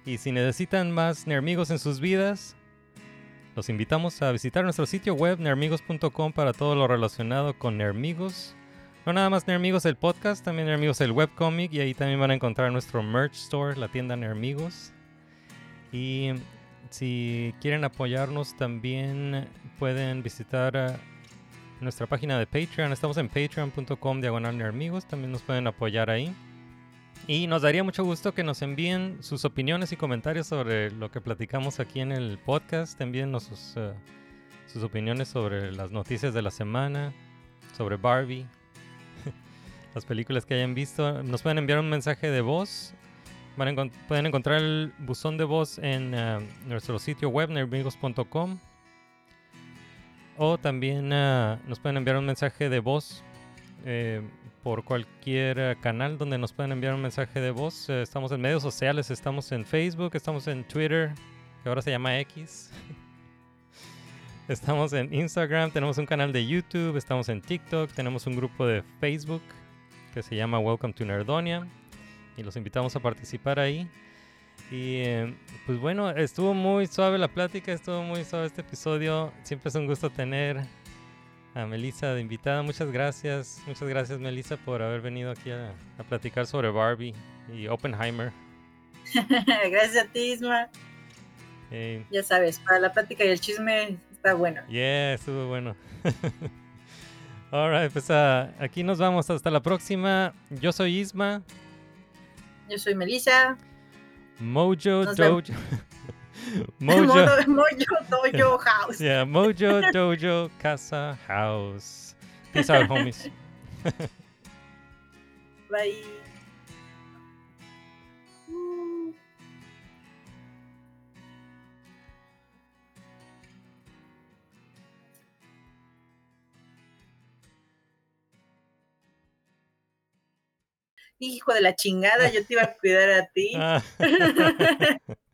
Y si necesitan más Nermigos en sus vidas, los invitamos a visitar nuestro sitio web nermigos.com para todo lo relacionado con Nermigos. No nada más Nermigos el podcast, también Nermigos el webcomic y ahí también van a encontrar nuestro merch store, la tienda Nermigos. Y si quieren apoyarnos también pueden visitar uh, nuestra página de Patreon. Estamos en patreon.com diagonal nermigos, también nos pueden apoyar ahí. Y nos daría mucho gusto que nos envíen sus opiniones y comentarios sobre lo que platicamos aquí en el podcast. Envíennos sus, sus opiniones sobre las noticias de la semana, sobre Barbie, las películas que hayan visto. Nos pueden enviar un mensaje de voz. Pueden encontrar el buzón de voz en uh, nuestro sitio web, nermigos.com. O también uh, nos pueden enviar un mensaje de voz eh, por cualquier eh, canal donde nos pueden enviar un mensaje de voz. Eh, estamos en medios sociales, estamos en Facebook, estamos en Twitter, que ahora se llama X. estamos en Instagram, tenemos un canal de YouTube, estamos en TikTok, tenemos un grupo de Facebook que se llama Welcome to Nerdonia y los invitamos a participar ahí. Y eh, pues bueno, estuvo muy suave la plática, estuvo muy suave este episodio. Siempre es un gusto tener a Melissa de invitada. Muchas gracias, muchas gracias Melissa por haber venido aquí a, a platicar sobre Barbie y Oppenheimer.
Gracias a ti, Isma.
Eh,
Ya sabes, para la plática y el chisme está bueno.
yeah, estuvo bueno. Alright, pues ah, aquí nos vamos. Hasta la próxima. Yo soy Isma.
Yo soy Melissa.
Mojo
Nos
Dojo. Mojo,
Mojo Dojo House.
Yeah, Mojo Dojo Casa House. Peace out, homies.
Bye. Hijo de la chingada, yo te iba a cuidar a ti.
Ah.